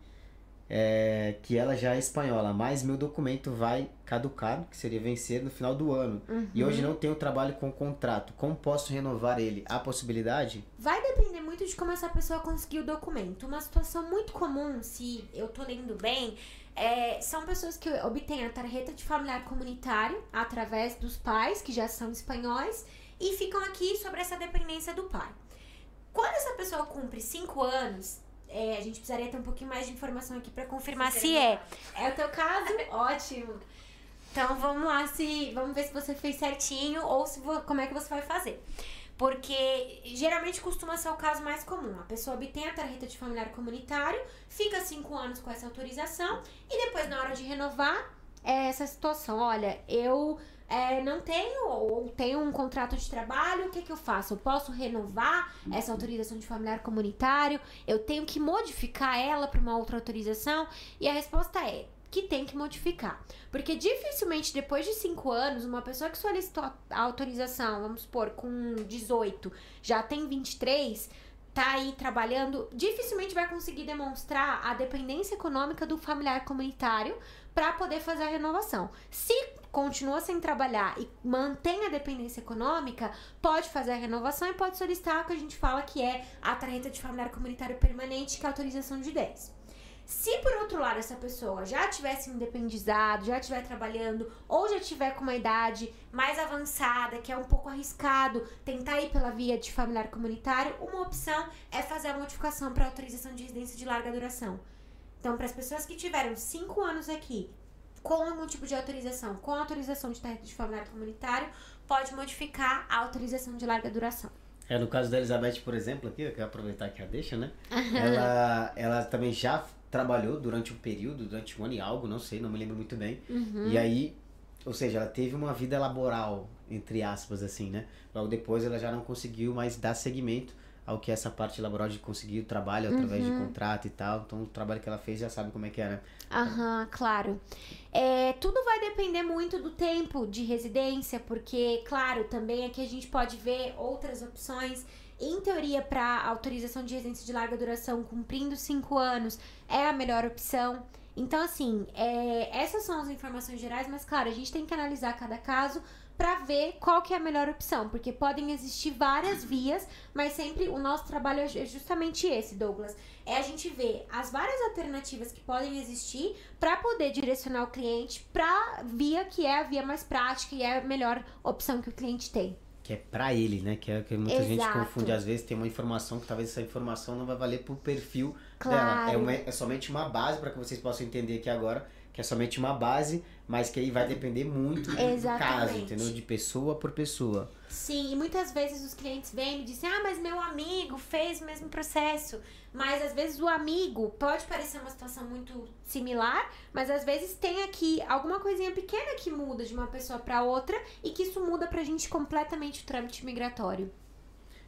É, que ela já é espanhola, mas meu documento vai caducar, que seria vencer no final do ano. Uhum. E hoje não tenho trabalho com contrato. Como posso renovar ele? Há possibilidade? Vai depender muito de como essa pessoa conseguiu o documento. Uma situação muito comum, se eu tô lendo bem, é, são pessoas que obtêm a tarjeta de familiar comunitário através dos pais, que já são espanhóis, e ficam aqui sobre essa dependência do pai. Quando essa pessoa cumpre 5 anos, é, a gente precisaria ter um pouquinho mais de informação aqui para confirmar se é. É o teu caso? Ótimo. Então vamos lá se vamos ver se você fez certinho ou se como é que você vai fazer. Porque geralmente costuma ser o caso mais comum. A pessoa obtém a tarjeta de familiar comunitário, fica cinco anos com essa autorização e depois, na hora de renovar, é essa situação. Olha, eu é, não tenho ou tenho um contrato de trabalho, o que, que eu faço? Eu posso renovar essa autorização de familiar comunitário? Eu tenho que modificar ela para uma outra autorização? E a resposta é que tem que modificar. Porque dificilmente depois de 5 anos, uma pessoa que solicitou a autorização, vamos supor, com 18, já tem 23, tá aí trabalhando, dificilmente vai conseguir demonstrar a dependência econômica do familiar comunitário para poder fazer a renovação. Se continua sem trabalhar e mantém a dependência econômica, pode fazer a renovação e pode solicitar o que a gente fala que é a tarjeta de familiar comunitário permanente, que é a autorização de 10. Se por outro lado essa pessoa já tivesse independizado, já estiver trabalhando ou já tiver com uma idade mais avançada, que é um pouco arriscado tentar ir pela via de familiar comunitário, uma opção é fazer a modificação para autorização de residência de larga duração. Então, para as pessoas que tiveram 5 anos aqui com algum tipo de autorização, com autorização de tarjeta de familiar comunitário, pode modificar a autorização de larga duração. É, no caso da Elizabeth, por exemplo, aqui, eu quero aproveitar que a deixa, né? ela, ela também já trabalhou durante um período, durante um ano e algo, não sei, não me lembro muito bem. Uhum. E aí ou seja, ela teve uma vida laboral, entre aspas, assim, né? Logo depois ela já não conseguiu mais dar seguimento ao que essa parte laboral de conseguir o trabalho através Uhum. de contrato e tal. Então o trabalho que ela fez já sabe como é que é, né? Aham, claro. É, tudo vai depender muito do tempo de residência, porque, claro, também aqui a gente pode ver outras opções. Em teoria, para autorização de residência de larga duração, cumprindo cinco anos, é a melhor opção. Então, assim, é, essas são as informações gerais, mas, claro, a gente tem que analisar cada caso para ver qual que é a melhor opção, porque podem existir várias vias, mas sempre o nosso trabalho é ju- justamente esse, Douglas. É a gente ver as várias alternativas que podem existir para poder direcionar o cliente para via que é a via mais prática e é a melhor opção que o cliente tem. Que é pra ele, né? Que é que muita gente Exato. confunde. Às vezes tem uma informação que talvez essa informação não vai valer pro perfil Claro. dela. É, uma- é somente uma base para que vocês possam entender aqui agora. Que é somente uma base, mas que aí vai depender muito do caso, entendeu? De pessoa por pessoa. Sim, e muitas vezes os clientes vêm e dizem: Ah, mas meu amigo fez o mesmo processo. Mas às vezes o amigo pode parecer uma situação muito similar, mas às vezes tem aqui alguma coisinha pequena que muda de uma pessoa para outra e que isso muda pra gente completamente o trâmite migratório.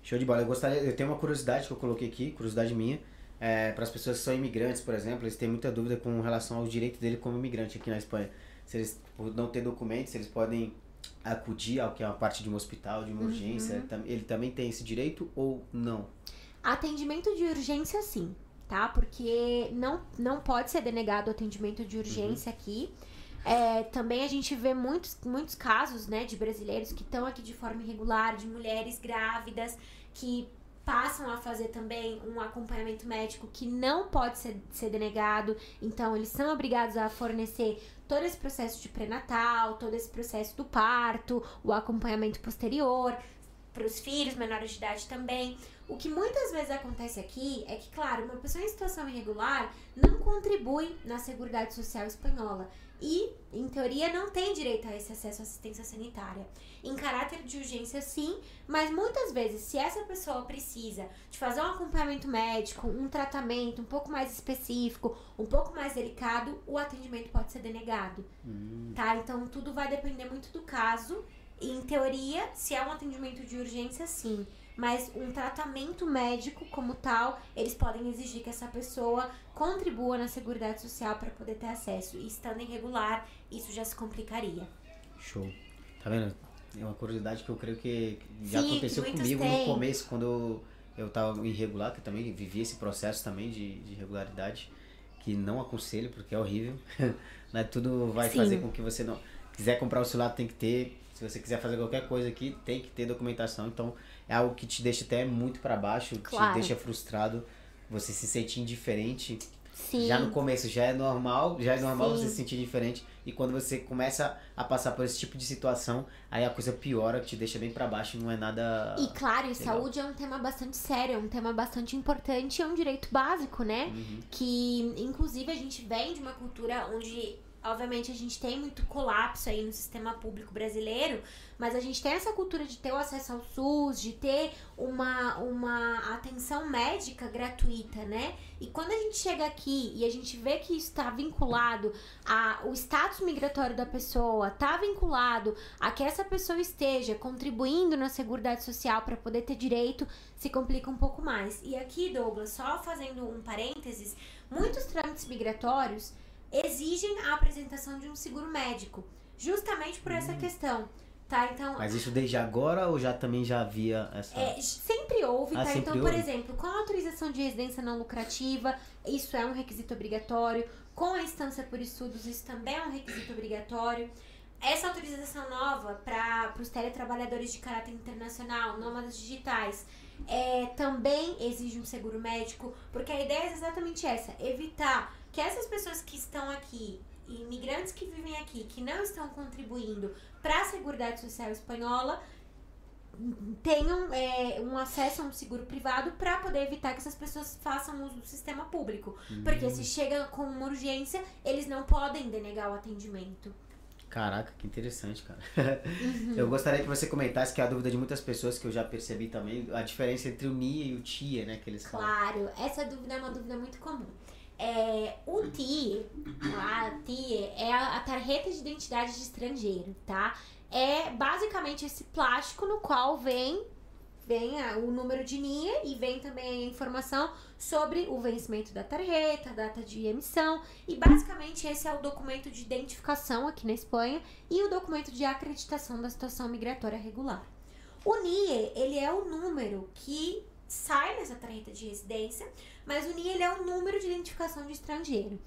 Show de bola. Eu gostaria, eu tenho uma curiosidade que eu coloquei aqui, curiosidade minha. É, para as pessoas que são imigrantes, por exemplo, eles têm muita dúvida com relação aos direitos dele como imigrante aqui na Espanha. Se eles por não ter documentos, eles podem acudir ao que é uma parte de um hospital, de uma urgência. Ele, tam- ele também tem esse direito ou não? Atendimento de urgência, sim, tá? Porque não, não pode ser denegado o atendimento de urgência aqui. É, também a gente vê muitos, muitos casos, né, de brasileiros que estão aqui de forma irregular, de mulheres grávidas que passam a fazer também um acompanhamento médico que não pode ser, ser denegado. Então, eles são obrigados a fornecer todo esse processo de pré-natal, todo esse processo do parto, o acompanhamento posterior, para os filhos menores de idade também. O que muitas vezes acontece aqui é que, claro, uma pessoa em situação irregular não contribui na Seguridade Social Espanhola e, em teoria, não tem direito a esse acesso à assistência sanitária. Em caráter de urgência, sim, mas muitas vezes, se essa pessoa precisa de fazer um acompanhamento médico, um tratamento um pouco mais específico, um pouco mais delicado, o atendimento pode ser denegado. Tá? Então, tudo vai depender muito do caso. Em teoria, se é um atendimento de urgência, sim. Mas um tratamento médico como tal, eles podem exigir que essa pessoa contribua na Seguridade Social para poder ter acesso. E estando irregular, isso já se complicaria. Show. Tá vendo? É uma curiosidade que eu creio que já Sim, aconteceu comigo têm. no começo, quando eu, eu tava irregular, que eu também vivi esse processo também de, de irregularidade, que não aconselho, porque é horrível. né? Tudo vai Sim. fazer com que você não. Quiser comprar o celular, tem que ter. Se você quiser fazer qualquer coisa aqui, tem que ter documentação. Então, é algo que te deixa até muito para baixo, Claro. te deixa frustrado, você se sente indiferente. Sim. Já no começo já é normal, já é normal Sim. você se sentir diferente. E quando você começa a passar por esse tipo de situação, aí a coisa piora, te deixa bem pra baixo, não é nada. E claro, Legal. saúde é um tema bastante sério, é um tema bastante importante, é um direito básico, né? Uhum. que inclusive a gente vem de uma cultura onde obviamente a gente tem muito colapso aí no sistema público brasileiro, mas a gente tem essa cultura de ter o acesso ao SUS, de ter uma, uma atenção médica gratuita, né? E quando a gente chega aqui e a gente vê que isso está vinculado ao status migratório da pessoa, tá vinculado a que essa pessoa esteja contribuindo na Seguridade Social para poder ter direito, se complica um pouco mais. E aqui, Douglas, só fazendo um parênteses, muitos trâmites migratórios exigem a apresentação de um seguro médico, justamente por essa questão, tá? Então, Mas isso desde agora ou já também já havia essa. é, sempre houve, Ah, tá? sempre então, por houve? exemplo, com a autorização de residência não lucrativa, isso é um requisito obrigatório. Com a instância por estudos, isso também é um requisito obrigatório. Essa autorização nova para os teletrabalhadores de caráter internacional, nômadas digitais, é, também exige um seguro médico, porque a ideia é exatamente essa: evitar que essas pessoas que estão aqui, imigrantes que vivem aqui, que não estão contribuindo para a Seguridade Social Espanhola, tenham é, um acesso a um seguro privado para poder evitar que essas pessoas façam uso do sistema público. Porque se chega com uma urgência, eles não podem denegar o atendimento. Caraca, que interessante, cara. Eu gostaria que você comentasse que é a dúvida de muitas pessoas que eu já percebi também, a diferença entre o NIA e o TIA, né? Que eles falam. Claro, essa dúvida é uma dúvida muito comum. É, o TIE, a TIE é a, tarjeta de identidade de estrangeiro, tá? É basicamente esse plástico no qual vem vem a, o número de NIE e vem também a informação sobre o vencimento da tarjeta, data de emissão e basicamente esse é o documento de identificação aqui na Espanha e o documento de acreditação da situação migratória regular. O NIE, ele é o número que sai nessa tarjeta de residência, mas o NIE ele é o número de identificação de estrangeiro.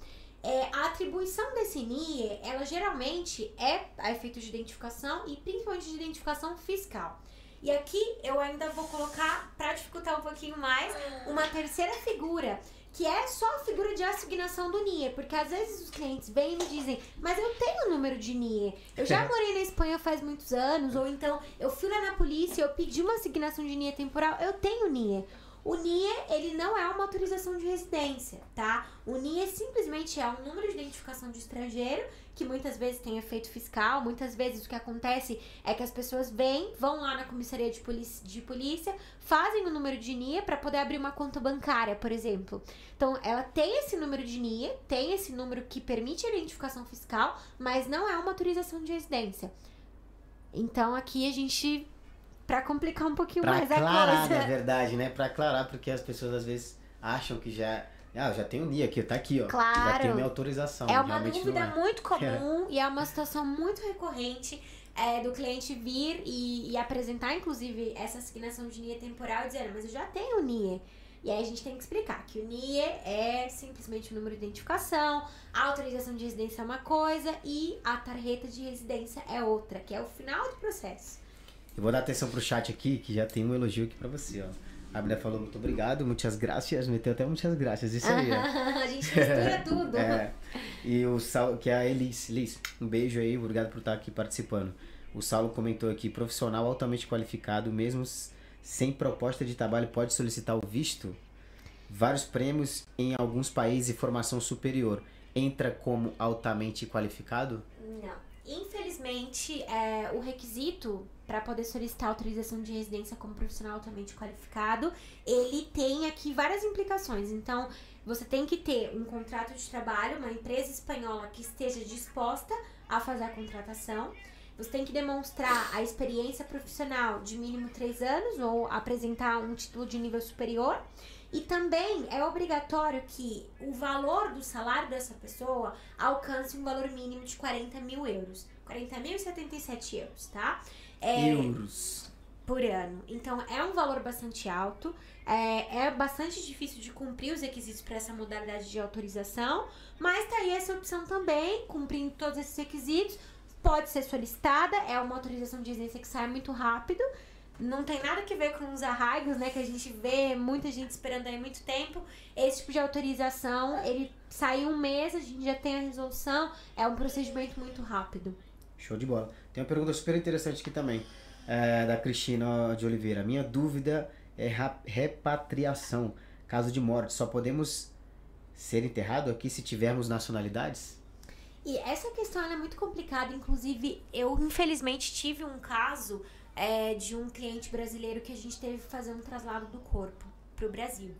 É, a atribuição desse NIE, ela geralmente é a efeito de identificação e principalmente de identificação fiscal. E aqui eu ainda vou colocar, para dificultar um pouquinho mais, uma terceira figura, que é só a figura de assignação do NIE, porque às vezes os clientes vêm e me dizem, mas eu tenho o número de NIE, eu já morei na Espanha faz muitos anos, ou então eu fui lá na polícia, eu pedi uma assignação de NIE temporal, eu tenho NIE. O NIE, ele não é uma autorização de residência, tá? O NIE simplesmente é um número de identificação de estrangeiro, que muitas vezes tem efeito fiscal, muitas vezes o que acontece é que as pessoas vêm, vão lá na comissaria de polícia, de polícia fazem o número de NIE para poder abrir uma conta bancária, por exemplo. Então, ela tem esse número de NIE, tem esse número que permite a identificação fiscal, mas não é uma autorização de residência. Então, aqui a gente Pra complicar um pouquinho pra mais aclarar, a coisa. na verdade, né? Pra aclarar, porque as pessoas às vezes acham que já. Ah, eu já tenho o NIA aqui, tá aqui, ó. Já Claro. tenho minha autorização. É uma dúvida é. muito comum e é uma situação muito recorrente é, do cliente vir e, e apresentar, inclusive, essa assignação de NIE temporal e dizer, mas eu já tenho o NIE. E aí a gente tem que explicar que o NIE é simplesmente o número de identificação, a autorização de residência é uma coisa e a tarjeta de residência é outra, que é o final do processo. Eu vou dar atenção pro chat aqui, que já tem um elogio aqui pra você, ó. A Bíblia falou muito obrigado, muitas graças, meteu até muitas graças, isso aí, a gente mistura tudo. É. E o Saulo, que é a Elis. Elis, um beijo aí, obrigado por estar aqui participando. O Saulo comentou aqui, profissional altamente qualificado, mesmo sem proposta de trabalho, pode solicitar o visto? Vários prêmios em alguns países e formação superior. Entra como altamente qualificado? Não. Infelizmente, é, o requisito para poder solicitar autorização de residência como profissional altamente qualificado, ele tem aqui várias implicações. Então, você tem que ter um contrato de trabalho, uma empresa espanhola que esteja disposta a fazer a contratação. Você tem que demonstrar a experiência profissional de mínimo três anos ou apresentar um título de nível superior. E também é obrigatório que o valor do salário dessa pessoa alcance um valor mínimo de 40 mil euros. 40.077 euros, tá? É, Euros. por ano. Então é um valor bastante alto. É, é bastante difícil de cumprir os requisitos para essa modalidade de autorização. Mas tá aí essa opção também, cumprindo todos esses requisitos. Pode ser solicitada, é uma autorização de residência que sai muito rápido. Não tem nada que ver com os arraigos, né? Que a gente vê muita gente esperando aí muito tempo. Esse tipo de autorização, ele sai um mês, a gente já tem a resolução. É um procedimento muito rápido. Show de bola. Tem uma pergunta super interessante aqui também, é, da Cristina de Oliveira. Minha dúvida é repatriação. Caso de morte, só podemos ser enterrado aqui se tivermos nacionalidades? E essa questão é muito complicada. Inclusive, eu infelizmente tive um caso é, de um cliente brasileiro que a gente teve que fazer um traslado do corpo pro Brasil.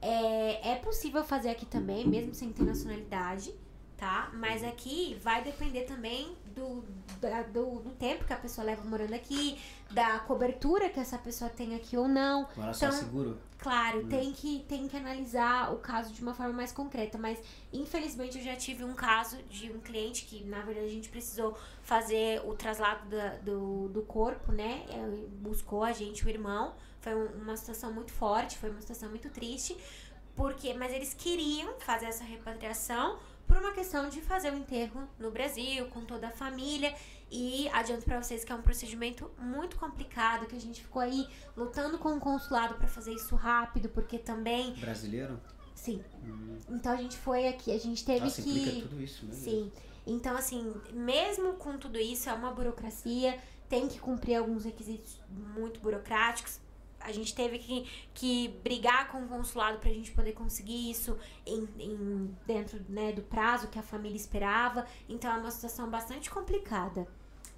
É, é possível fazer aqui também, mesmo sem ter nacionalidade, tá? Mas aqui vai depender também do, da- do, do tempo que a pessoa leva morando aqui, da cobertura que essa pessoa tem aqui ou não. Mora só Então- seguro? Claro, tem que, tem que analisar o caso de uma forma mais concreta, mas infelizmente eu já tive um caso de um cliente que, na verdade, a gente precisou fazer o traslado da- do, do corpo, né? É, Buscou a gente, o irmão. Foi um- uma situação muito forte, foi uma situação muito triste, porque mas eles queriam fazer essa repatriação por uma questão de fazer o enterro no Brasil, com toda a família. E adianto pra vocês que é um procedimento muito complicado, que a gente ficou aí lutando com o consulado pra fazer isso rápido, porque também, Brasileiro? sim. Hum. Então a gente foi aqui, a gente teve Nossa, que implica tudo isso, né? Sim. Então, assim, mesmo com tudo isso, é uma burocracia, tem que cumprir alguns requisitos muito burocráticos. A gente teve que, que brigar com o consulado pra gente poder conseguir isso em, em- dentro né, do prazo que a família esperava. Então é uma situação bastante complicada.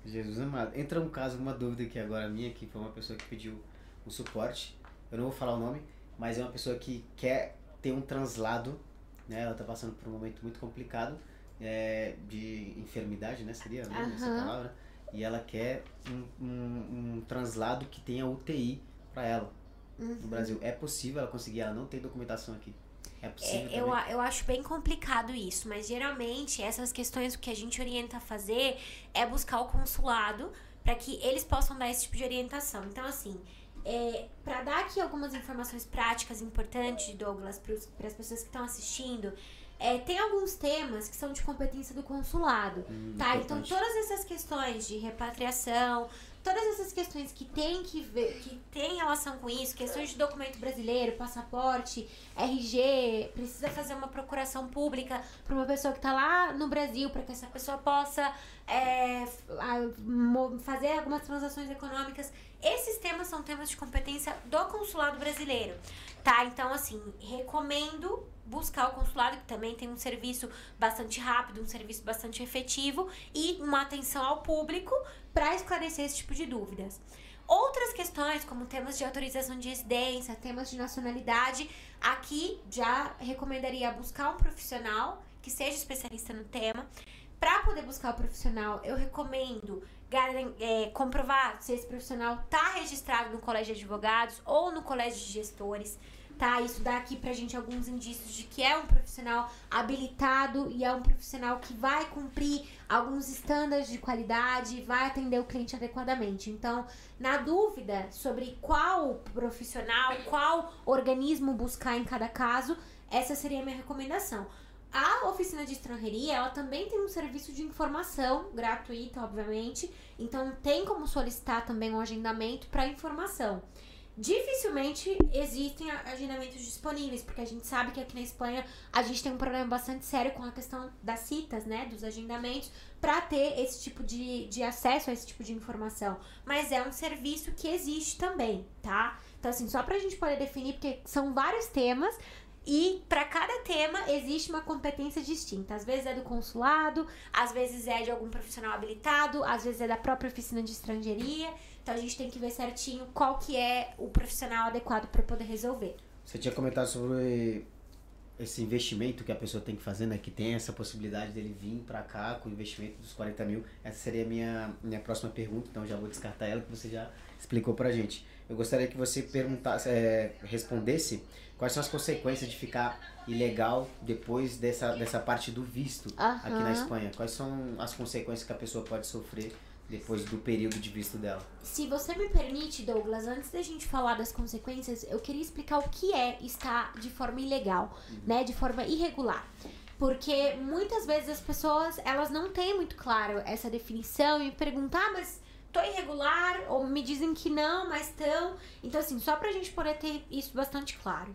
Jesus amado. Entra um caso, uma dúvida aqui agora minha, que foi uma pessoa que pediu o suporte. Eu não vou falar o nome, mas é uma pessoa que quer ter um translado né? Ela tá passando por um momento muito complicado é, de enfermidade, né? Seria né? Aham. essa palavra. E ela quer um, um, um translado que tenha UTI para ela Uhum. no Brasil. É possível ela conseguir, ela não tem documentação aqui. É possível. É, eu, eu acho bem complicado isso, mas geralmente essas questões o que a gente orienta a fazer é buscar o consulado para que eles possam dar esse tipo de orientação. Então, assim, é, para dar aqui algumas informações práticas importantes, Douglas, para as pessoas que estão assistindo, é, tem alguns temas que são de competência do consulado. Hum, Tá, então importante. todas essas questões de repatriação, todas essas questões que tem que ver, que tem relação com isso, questões de documento brasileiro, passaporte, RG, precisa fazer uma procuração pública para uma pessoa que tá lá no Brasil, para que essa pessoa possa é, fazer algumas transações econômicas. Esses temas são temas de competência do consulado brasileiro, tá? Então, assim, recomendo buscar o consulado, que também tem um serviço bastante rápido, um serviço bastante efetivo e uma atenção ao público para esclarecer esse tipo de dúvidas. Outras questões, como temas de autorização de residência, temas de nacionalidade, aqui já recomendaria buscar um profissional que seja especialista no tema. Para poder buscar o profissional, eu recomendo é, comprovar se esse profissional está registrado no colégio de advogados ou no colégio de gestores tá? Isso dá aqui pra gente alguns indícios de que é um profissional habilitado e é um profissional que vai cumprir alguns estándares de qualidade, vai atender o cliente adequadamente. Então, na dúvida sobre qual profissional, qual organismo buscar em cada caso, essa seria a minha recomendação. A oficina de estrangeria, ela também tem um serviço de informação gratuita, obviamente. Então tem como solicitar também um agendamento para informação. Dificilmente existem agendamentos disponíveis, porque a gente sabe que aqui na Espanha a gente tem um problema bastante sério com a questão das citas, né, dos agendamentos, para ter esse tipo de, de acesso a esse tipo de informação. Mas é um serviço que existe também, tá? Então, assim, só pra gente poder definir, porque são vários temas, e para cada tema existe uma competência distinta. Às vezes é do consulado, às vezes é de algum profissional habilitado, às vezes é da própria oficina de estrangeiria. Então a gente tem que ver certinho qual que é o profissional adequado para poder resolver. Você tinha comentado sobre esse investimento que a pessoa tem que fazer, né? Que tem essa possibilidade dele vir pra cá com o investimento dos 40 mil. Essa seria a minha, minha próxima pergunta, então já vou descartar ela, que você já explicou pra gente. Eu gostaria que você perguntasse, é, respondesse quais são as consequências de ficar ilegal depois dessa, dessa parte do visto aqui na. Espanha. Quais são as consequências que a pessoa pode sofrer depois do período de visto dela? Se você me permite, Douglas, antes da gente falar das consequências, eu queria explicar o que é estar de forma ilegal, né, de forma irregular. Porque muitas vezes as pessoas, elas não têm muito claro essa definição e perguntam, ah, mas tô irregular, ou me dizem que não, mas tão. Então, assim, só pra gente poder ter isso bastante claro.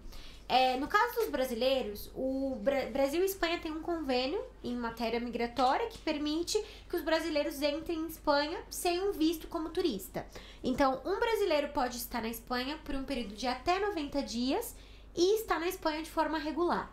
É, no caso dos brasileiros, o Bra- Brasil e Espanha têm um convênio em matéria migratória que permite que os brasileiros entrem em Espanha sem um visto como turista. Então, um brasileiro pode estar na Espanha por um período de até 90 dias e estar na Espanha de forma regular,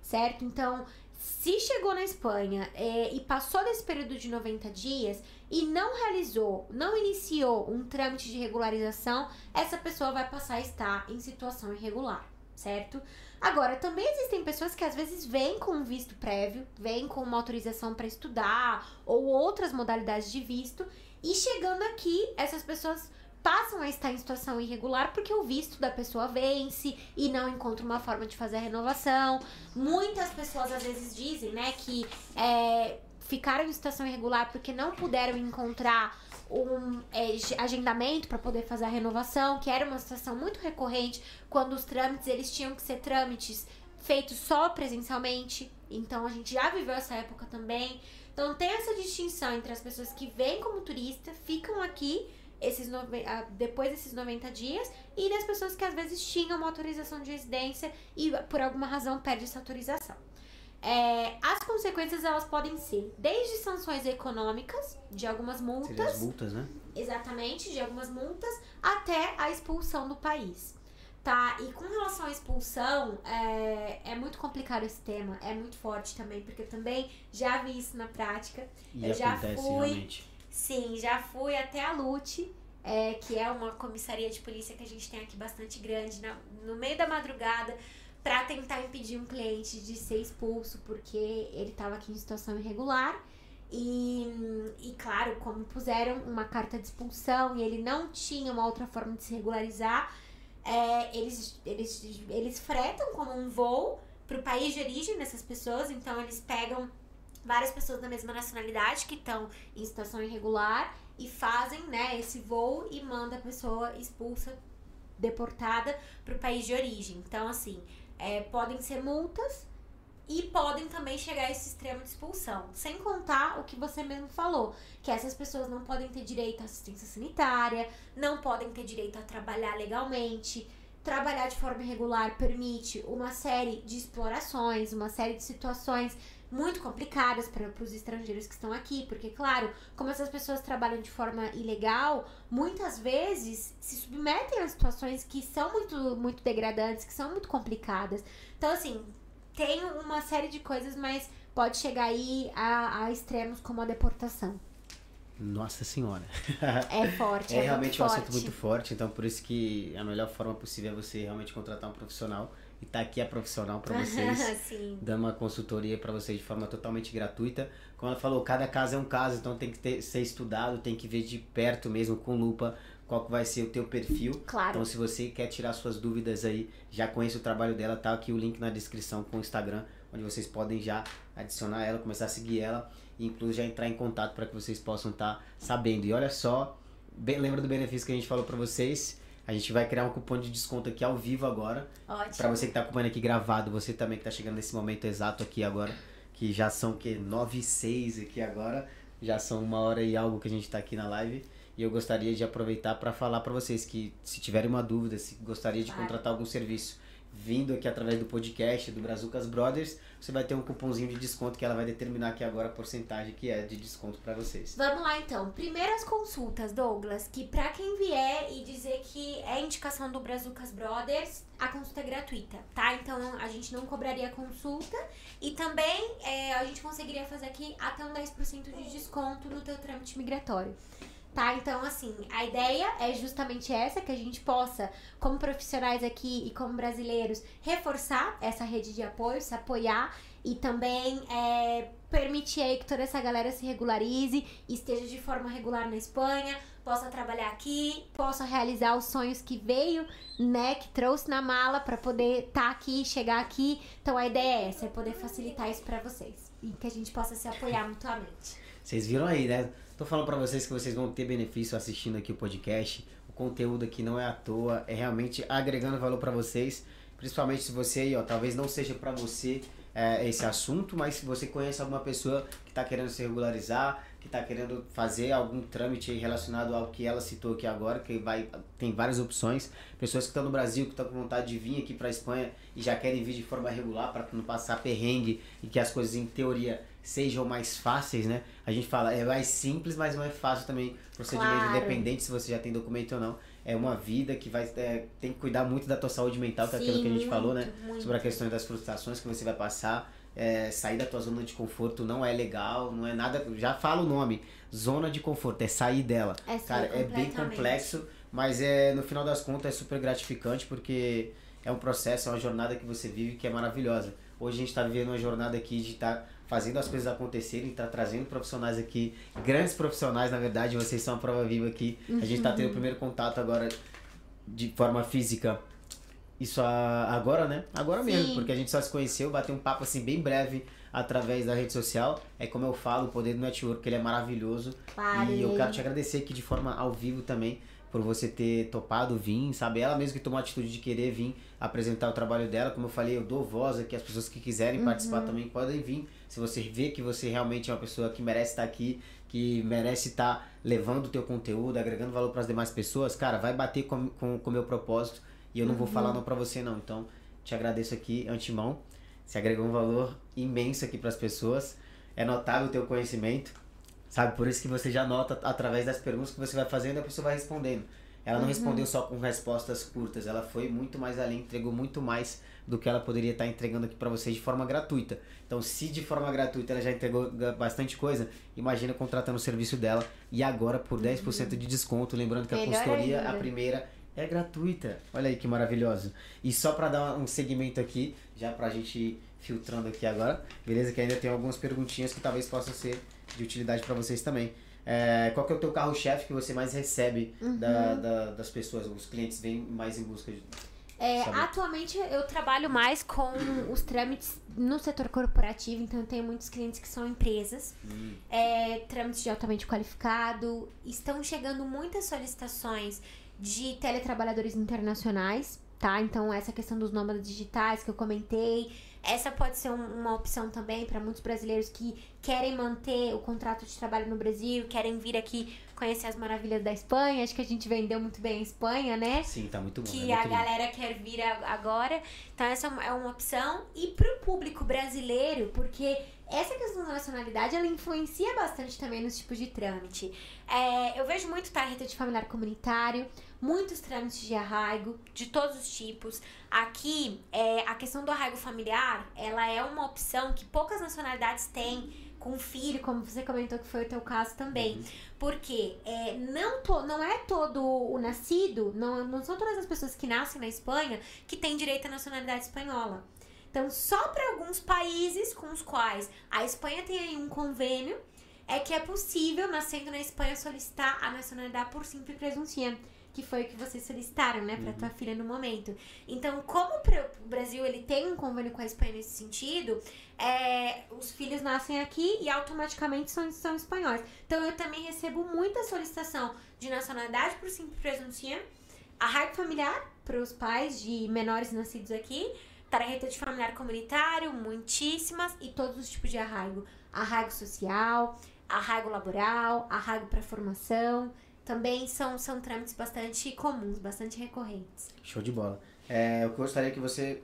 certo? Então, se chegou na Espanha é, e passou desse período de 90 dias e não realizou, não iniciou um trâmite de regularização, essa pessoa vai passar a estar em situação irregular, certo? Agora, também existem pessoas que às vezes vêm com um visto prévio, vêm com uma autorização para estudar ou outras modalidades de visto, e chegando aqui, essas pessoas passam a estar em situação irregular porque o visto da pessoa vence e não encontra uma forma de fazer a renovação. Muitas pessoas às vezes dizem, né, que é, ficaram em situação irregular porque não puderam encontrar um é, ge- agendamento para poder fazer a renovação, que era uma situação muito recorrente quando os trâmites eles tinham que ser trâmites feitos só presencialmente. Então a gente já viveu essa época também. Então tem essa distinção entre as pessoas que vêm como turista, ficam aqui esses ah, depois desses 90 dias e das pessoas que às vezes tinham uma autorização de residência e por alguma razão perde essa autorização. É, as consequências elas podem ser desde sanções econômicas, de algumas multas, as multas, né? exatamente, de algumas multas, até a expulsão do país. Tá, e com relação à expulsão, é, é muito complicado esse tema, é muito forte também, porque eu também já vi isso na prática. E Eu já fui- realmente. Sim, já fui até a Lute, é, que é uma comissaria de polícia que a gente tem aqui bastante grande, na- no meio da madrugada, para tentar impedir um cliente de ser expulso porque ele estava aqui em situação irregular. E, e claro, como puseram uma carta de expulsão e ele não tinha uma outra forma de se regularizar, é, eles, eles, eles fretam como um voo para o país de origem dessas pessoas, então eles pegam várias pessoas da mesma nacionalidade que estão em situação irregular e fazem né, esse voo e manda a pessoa expulsa, deportada para o país de origem. Então, assim, é, podem ser multas e podem também chegar a esse extremo de expulsão. Sem contar o que você mesmo falou, que essas pessoas não podem ter direito à assistência sanitária, não podem ter direito a trabalhar legalmente. Trabalhar de forma irregular permite uma série de explorações, uma série de situações muito complicadas para os estrangeiros que estão aqui, porque, claro, como essas pessoas trabalham de forma ilegal, muitas vezes se submetem a situações que são muito, muito degradantes, que são muito complicadas. Então, assim, tem uma série de coisas, mas pode chegar aí a, a extremos como a deportação. Nossa senhora. É forte. é, é realmente um forte. assunto muito forte, então por isso que a melhor forma possível é você realmente contratar um profissional e tá aqui a profissional para vocês, dando uma consultoria para vocês de forma totalmente gratuita. Como ela falou, cada caso é um caso, então tem que ter, ser estudado, tem que ver de perto mesmo com lupa qual que vai ser o teu perfil. Claro. Então se você quer tirar suas dúvidas aí, já conhece o trabalho dela, tá aqui o link na descrição com o Instagram, onde vocês podem já adicionar ela, começar a seguir ela e inclusive já entrar em contato para que vocês possam estar sabendo. E olha só, bem, lembra do benefício que a gente falou para vocês? A gente vai criar um cupom de desconto aqui ao vivo agora. Ótimo. Para você que tá acompanhando aqui gravado, você também que tá chegando nesse momento exato aqui agora, que já são que 9 e 6 aqui agora, já são uma hora e algo que a gente tá aqui na live. E eu gostaria de aproveitar para falar para vocês que se tiverem uma dúvida, se gostaria de Claro. contratar algum serviço vindo aqui através do podcast do Brazucas Brothers, você vai ter um cupomzinho de desconto que ela vai determinar aqui agora a porcentagem que é de desconto para vocês. Vamos lá então. Primeiras consultas, Douglas, que pra quem vier e dizer que é indicação do Brazucas Brothers, a consulta é gratuita, tá? Então a gente não cobraria consulta e também é, a gente conseguiria fazer aqui até um 10% de desconto no teu trâmite migratório. Tá, então assim, a ideia é justamente essa, que a gente possa, como profissionais aqui e como brasileiros, reforçar essa rede de apoio, se apoiar e também é, permitir aí que toda essa galera se regularize, esteja de forma regular na Espanha, possa trabalhar aqui, possa realizar os sonhos que veio, né, que trouxe na mala para poder estar aqui, chegar aqui. Então a ideia é essa, é poder facilitar isso para vocês e que a gente possa se apoiar mutuamente. Vocês viram aí, né? Tô falando pra vocês que vocês vão ter benefício assistindo aqui o podcast. O conteúdo aqui não é à toa, é realmente agregando valor pra vocês. Principalmente se você aí, ó, talvez não seja pra você é, esse assunto, mas se você conhece alguma pessoa que tá querendo se regularizar, que tá querendo fazer algum trâmite relacionado ao que ela citou aqui agora, que vai tem várias opções. Pessoas que estão no Brasil, que estão com vontade de vir aqui pra Espanha e já querem vir de forma regular para não passar perrengue e que as coisas em teoria sejam mais fáceis, né? A gente fala, é mais simples, mas não é fácil também. Procedimento Claro. independente se você já tem documento ou não. É uma vida que vai é, tem que cuidar muito da tua saúde mental, que é aquilo Sim, que a gente muito, falou, né? muito. Sobre a questão das frustrações que você vai passar. É, sair da tua zona de conforto não é legal, não é nada. Já fala o nome, zona de conforto, é sair dela. É Cara, é bem complexo, mas é no final das contas é super gratificante porque é um processo, é uma jornada que você vive que é maravilhosa. Hoje a gente está vivendo uma jornada aqui de estar fazendo as coisas acontecerem, tá trazendo profissionais aqui, grandes profissionais, na verdade, vocês são a prova viva aqui. A gente tá tendo o primeiro contato agora de forma física. Isso agora, né? Agora mesmo, Sim. porque a gente só se conheceu, bateu um papo assim bem breve através da rede social. É como eu falo, o poder do network, ele é maravilhoso. E eu quero te agradecer aqui de forma ao vivo também por você ter topado vir, sabe? Ela mesmo que tomou a atitude de querer vir apresentar o trabalho dela. Como eu falei, eu dou voz aqui, as pessoas que quiserem Uhum. participar também podem vir. Se você vê que você realmente é uma pessoa que merece estar aqui, que merece estar levando o teu conteúdo, agregando valor para as demais pessoas, cara, vai bater com o com, meu propósito e eu não vou Uhum. falar não para você não. Então, te agradeço aqui antemão. Você agregou um valor imenso aqui para as pessoas. É notável o teu conhecimento. Sabe, por isso que você já nota através das perguntas que você vai fazendo, a pessoa vai respondendo. Ela não respondeu só com respostas curtas, ela foi muito mais além, entregou muito mais do que ela poderia estar entregando aqui para vocês de forma gratuita. Então, se de forma gratuita ela já entregou bastante coisa, imagina contratando o serviço dela e agora por 10% de desconto, lembrando que a Melhor consultoria, a ainda. primeira é gratuita. Olha aí que maravilhoso. E só para dar um segmento aqui, já pra gente ir filtrando aqui agora, beleza? Que ainda tem algumas perguntinhas que talvez possam ser de utilidade para vocês também. É, qual que é o teu carro-chefe que você mais recebe Uhum. da, da- das pessoas? Os clientes vêm mais em busca de. É, atualmente eu trabalho mais com os trâmites no setor corporativo, então eu tenho muitos clientes que são empresas, Hum, é, trâmites de altamente qualificado. Estão chegando muitas solicitações de teletrabalhadores internacionais, tá? Então essa questão dos nômadas digitais que eu comentei, essa pode ser um- uma opção também para muitos brasileiros que querem manter o contrato de trabalho no Brasil, querem vir aqui conhecer as maravilhas da Espanha. Acho que a gente vendeu muito bem a Espanha, né? sim, tá muito bom. que é muito a lindo. galera quer vir agora. Então essa é uma- é uma opção. E pro público brasileiro, porque essa questão da nacionalidade, ela influencia bastante também nos tipos de trâmite. É, eu vejo muito tarjeta de familiar comunitário, muitos trâmites de arraigo, de todos os tipos. Aqui, é, a questão do arraigo familiar, ela é uma opção que poucas nacionalidades têm com filho, como você comentou que foi o teu caso também. Uhum. Porque é, não, to, não é todo o nascido, não, não são todas as pessoas que nascem na Espanha que têm direito à nacionalidade espanhola. Então, só para alguns países com os quais a Espanha tem aí um convênio, é que é possível, nascendo na Espanha, solicitar a nacionalidade por simples presunção, que foi o que vocês solicitaram, né, para tua filha no momento. Então, como o Brasil ele tem um convênio com a Espanha nesse sentido, é, os filhos nascem aqui e automaticamente são, são espanhóis. Então eu também recebo muita solicitação de nacionalidade por simples presunção, arraigo familiar para os pais de menores nascidos aqui, tarjeta de familiar comunitário, muitíssimas e todos os tipos de arraigo. Arraigo social, arraigo laboral, arraigo para formação. Também são, são trâmites bastante comuns, bastante recorrentes. Show de bola. É, eu gostaria que você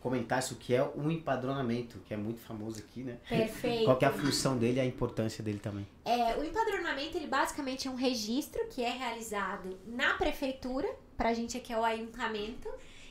comentasse o que é o empadronamento, que é muito famoso aqui, né? Perfeito. Qual é a função dele e a importância dele também. É, o empadronamento, ele basicamente é um registro que é realizado na prefeitura, pra gente aqui é o ayuntamento.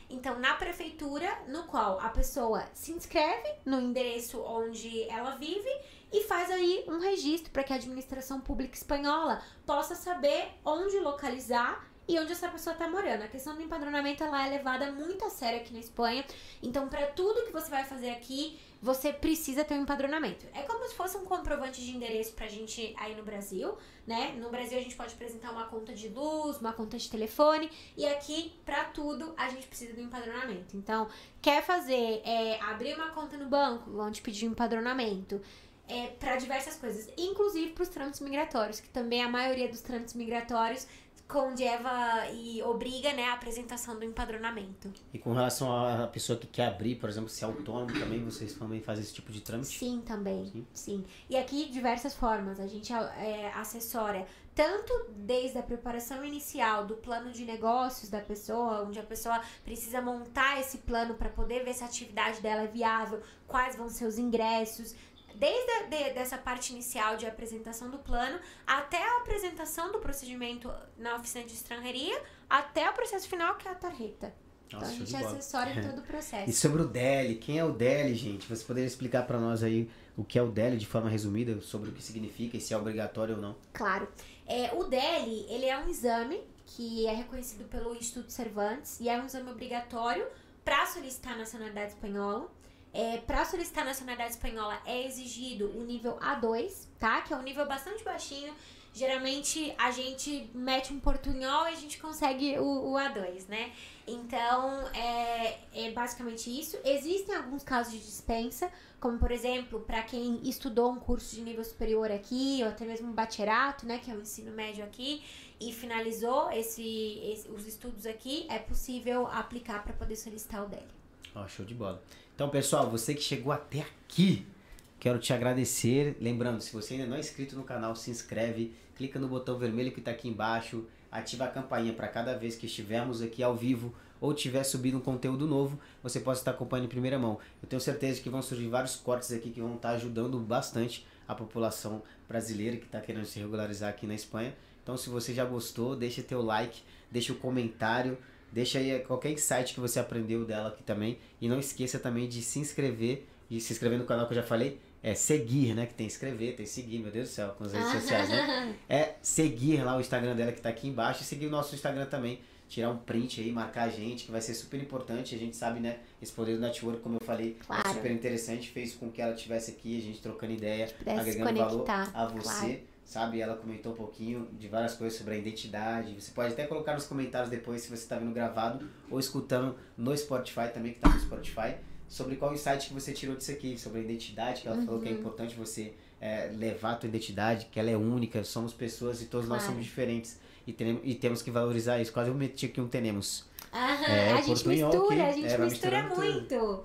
Então, na prefeitura, no qual a pessoa se inscreve no endereço onde ela vive e faz aí um registro para que a administração pública espanhola possa saber onde localizar e onde essa pessoa está morando. A questão do empadronamento ela é levada muito a sério aqui na Espanha. Então, para tudo que você vai fazer aqui, você precisa ter um empadronamento. É como se fosse um comprovante de endereço pra gente aí no Brasil, né? No Brasil a gente pode apresentar uma conta de luz, uma conta de telefone, e aqui, pra tudo, a gente precisa do empadronamento. Então, quer fazer, é, abrir uma conta no banco, vão te pedir um empadronamento. É, para diversas coisas, inclusive para os trâmites migratórios, que também a maioria dos trâmites migratórios condeva e obriga né, a apresentação do empadronamento. E com relação à pessoa que quer abrir, por exemplo, se é autônomo também, vocês também fazem esse tipo de trâmite? Sim, também. Sim. Sim. E aqui, diversas formas. A gente é, assessora tanto desde a preparação inicial do plano de negócios da pessoa, onde a pessoa precisa montar esse plano para poder ver se a atividade dela é viável, quais vão ser os ingressos. Desde a, de, dessa parte inicial de apresentação do plano até a apresentação do procedimento na oficina de estrangeria, até o processo final, que é a tarjeta. Então Nossa, a show gente bola. assessora em todo o processo. E sobre o DELI, quem é o DELI, gente? Você poderia explicar para nós aí o que é o DELI de forma resumida, sobre o que significa e se é obrigatório ou não? Claro. É, o DELI, ele é um exame que é reconhecido pelo Instituto Cervantes e é um exame obrigatório para solicitar a nacionalidade espanhola. É, para solicitar nacionalidade espanhola é exigido o nível A2, tá? Que é um nível bastante baixinho. Geralmente a gente mete um portunhol e a gente consegue o, o A2, né? Então é, é basicamente isso. Existem alguns casos de dispensa, como por exemplo, para quem estudou um curso de nível superior aqui, ou até mesmo um né, que é o ensino médio aqui, e finalizou esse, esse- os estudos aqui, é possível aplicar para poder solicitar o DELI. Ó, show de bola. Então, pessoal, você que chegou até aqui, quero te agradecer. Lembrando, se você ainda não é inscrito no canal, se inscreve, clica no botão vermelho que está aqui embaixo, ativa a campainha para cada vez que estivermos aqui ao vivo ou tiver subido um conteúdo novo, você possa estar acompanhando em primeira mão. Eu tenho certeza que vão surgir vários cortes aqui que vão estar ajudando bastante a população brasileira que está querendo se regularizar aqui na Espanha. Então, se você já gostou, deixa teu like, deixa o comentário, deixa aí qualquer insight que você aprendeu dela aqui também. E não esqueça também de se inscrever, e se inscrever no canal que eu já falei, é seguir, né? Que tem inscrever, tem seguir, meu Deus do céu, com as redes sociais, né? É seguir lá o Instagram dela que tá aqui embaixo e seguir o nosso Instagram também, tirar um print aí, marcar a gente, que vai ser super importante. A gente sabe, né? Esse poder do network, como eu falei, é Claro. é super interessante. Fez com que ela estivesse aqui, a gente trocando ideia, agregando valor conectar, a você. claro. Sabe, ela comentou um pouquinho de várias coisas sobre a identidade. Você pode até colocar nos comentários depois se você está vendo gravado ou escutando no Spotify também, que tá no Spotify, sobre qual insight que você tirou disso aqui, sobre a identidade, que ela falou Uhum. que é importante você é, levar a tua identidade, que ela é única, somos pessoas e todos nós Claro. somos diferentes. E, teremos, e temos que valorizar isso. Quase eu meti aqui um tenemos. Aham, É, a gente mistura, aqui, a gente é, mistura misturando tudo.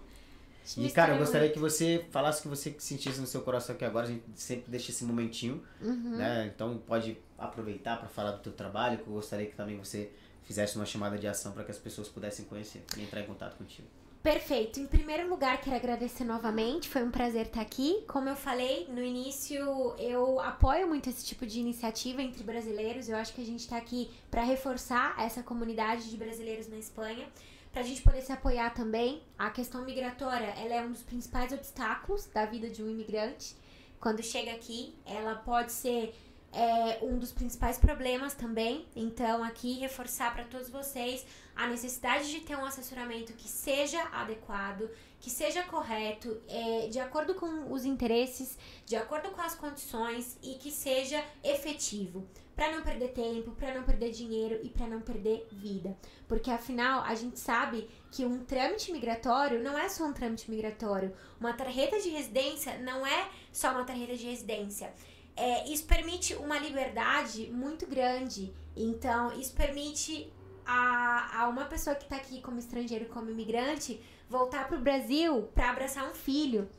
Gente E, cara, eu gostaria muito. que você falasse o que você sentisse no seu coração aqui agora. A gente sempre deixa esse momentinho, Uhum. né? Então pode aproveitar para falar do teu trabalho, que eu gostaria que também você fizesse uma chamada de ação para que as pessoas pudessem conhecer e entrar em contato contigo. Perfeito. Em primeiro lugar, quero agradecer novamente. Foi um prazer estar aqui. Como eu falei no início, eu apoio muito esse tipo de iniciativa entre brasileiros. Eu acho que a gente tá aqui para reforçar essa comunidade de brasileiros na Espanha, para a gente poder se apoiar também. A questão migratória, ela é um dos principais obstáculos da vida de um imigrante. Quando chega aqui, ela pode ser é, um dos principais problemas também. Então, aqui reforçar para todos vocês a necessidade de ter um assessoramento que seja adequado, que seja correto, é, de acordo com os interesses, de acordo com as condições e que seja efetivo. Para não perder tempo, para não perder dinheiro e para não perder vida. Porque afinal, a gente sabe que um trâmite migratório não é só um trâmite migratório. Uma tarjeta de residência não é só uma tarjeta de residência. É, isso permite uma liberdade muito grande. Então, isso permite a, a uma pessoa que está aqui como estrangeiro, como imigrante, voltar para o Brasil para abraçar um filho.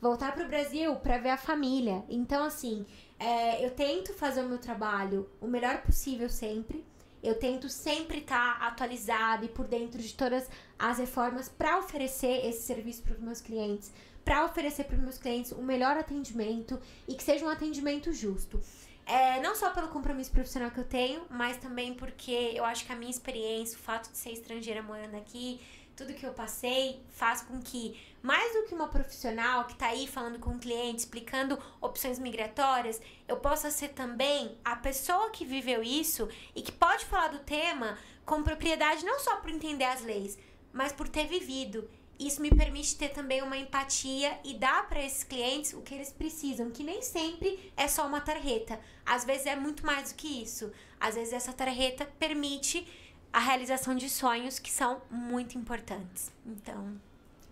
Voltar para o Brasil para ver a família. Então, assim, é, eu tento fazer o meu trabalho o melhor possível sempre. Eu tento sempre estar atualizada e por dentro de todas as reformas para oferecer esse serviço para os meus clientes, para oferecer para os meus clientes o melhor atendimento e que seja um atendimento justo. É, não só pelo compromisso profissional que eu tenho, mas também porque eu acho que a minha experiência, o fato de ser estrangeira morando aqui, tudo que eu passei faz com que, mais do que uma profissional que tá aí falando com o cliente, explicando opções migratórias, eu possa ser também a pessoa que viveu isso e que pode falar do tema com propriedade, não só por entender as leis, mas por ter vivido. Isso me permite ter também uma empatia e dar para esses clientes o que eles precisam, que nem sempre é só uma tarjeta. Às vezes é muito mais do que isso. Às vezes essa tarjeta permite a realização de sonhos que são muito importantes. Então,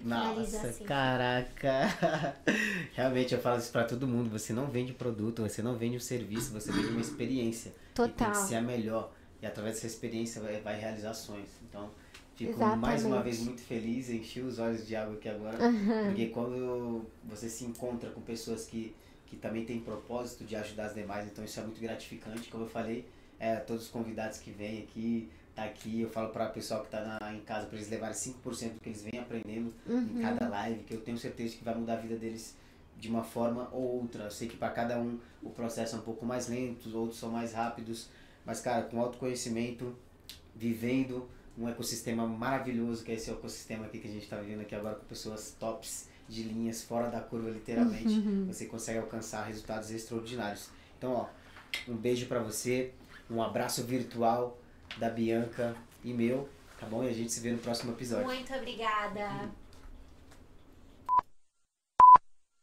Nossa, assim. caraca! Realmente eu falo isso pra todo mundo. Você não vende produto, você não vende um serviço, você vende uma experiência. E tem Total. que ser a melhor. E através dessa experiência vai, vai realizar sonhos. Então, fico Exatamente. mais uma vez muito feliz, enchi os olhos de água aqui agora. Porque quando você se encontra com pessoas que, que também têm propósito de ajudar as demais, então isso é muito gratificante. Como eu falei, é, todos os convidados que vêm aqui, aqui, eu falo para o pessoal que tá na, em casa para eles levarem 5% do que eles vêm aprendendo em cada live, que eu tenho certeza que vai mudar a vida deles de uma forma ou outra. Eu sei que para cada um o processo é um pouco mais lento, outros são mais rápidos, mas cara, com autoconhecimento, vivendo um ecossistema maravilhoso, que é esse ecossistema aqui que a gente está vivendo aqui agora com pessoas tops de linhas fora da curva literalmente, você consegue alcançar resultados extraordinários. Então, ó, um beijo para você, um abraço virtual da Bianca e meu, tá bom? E a gente se vê no próximo episódio. Muito obrigada.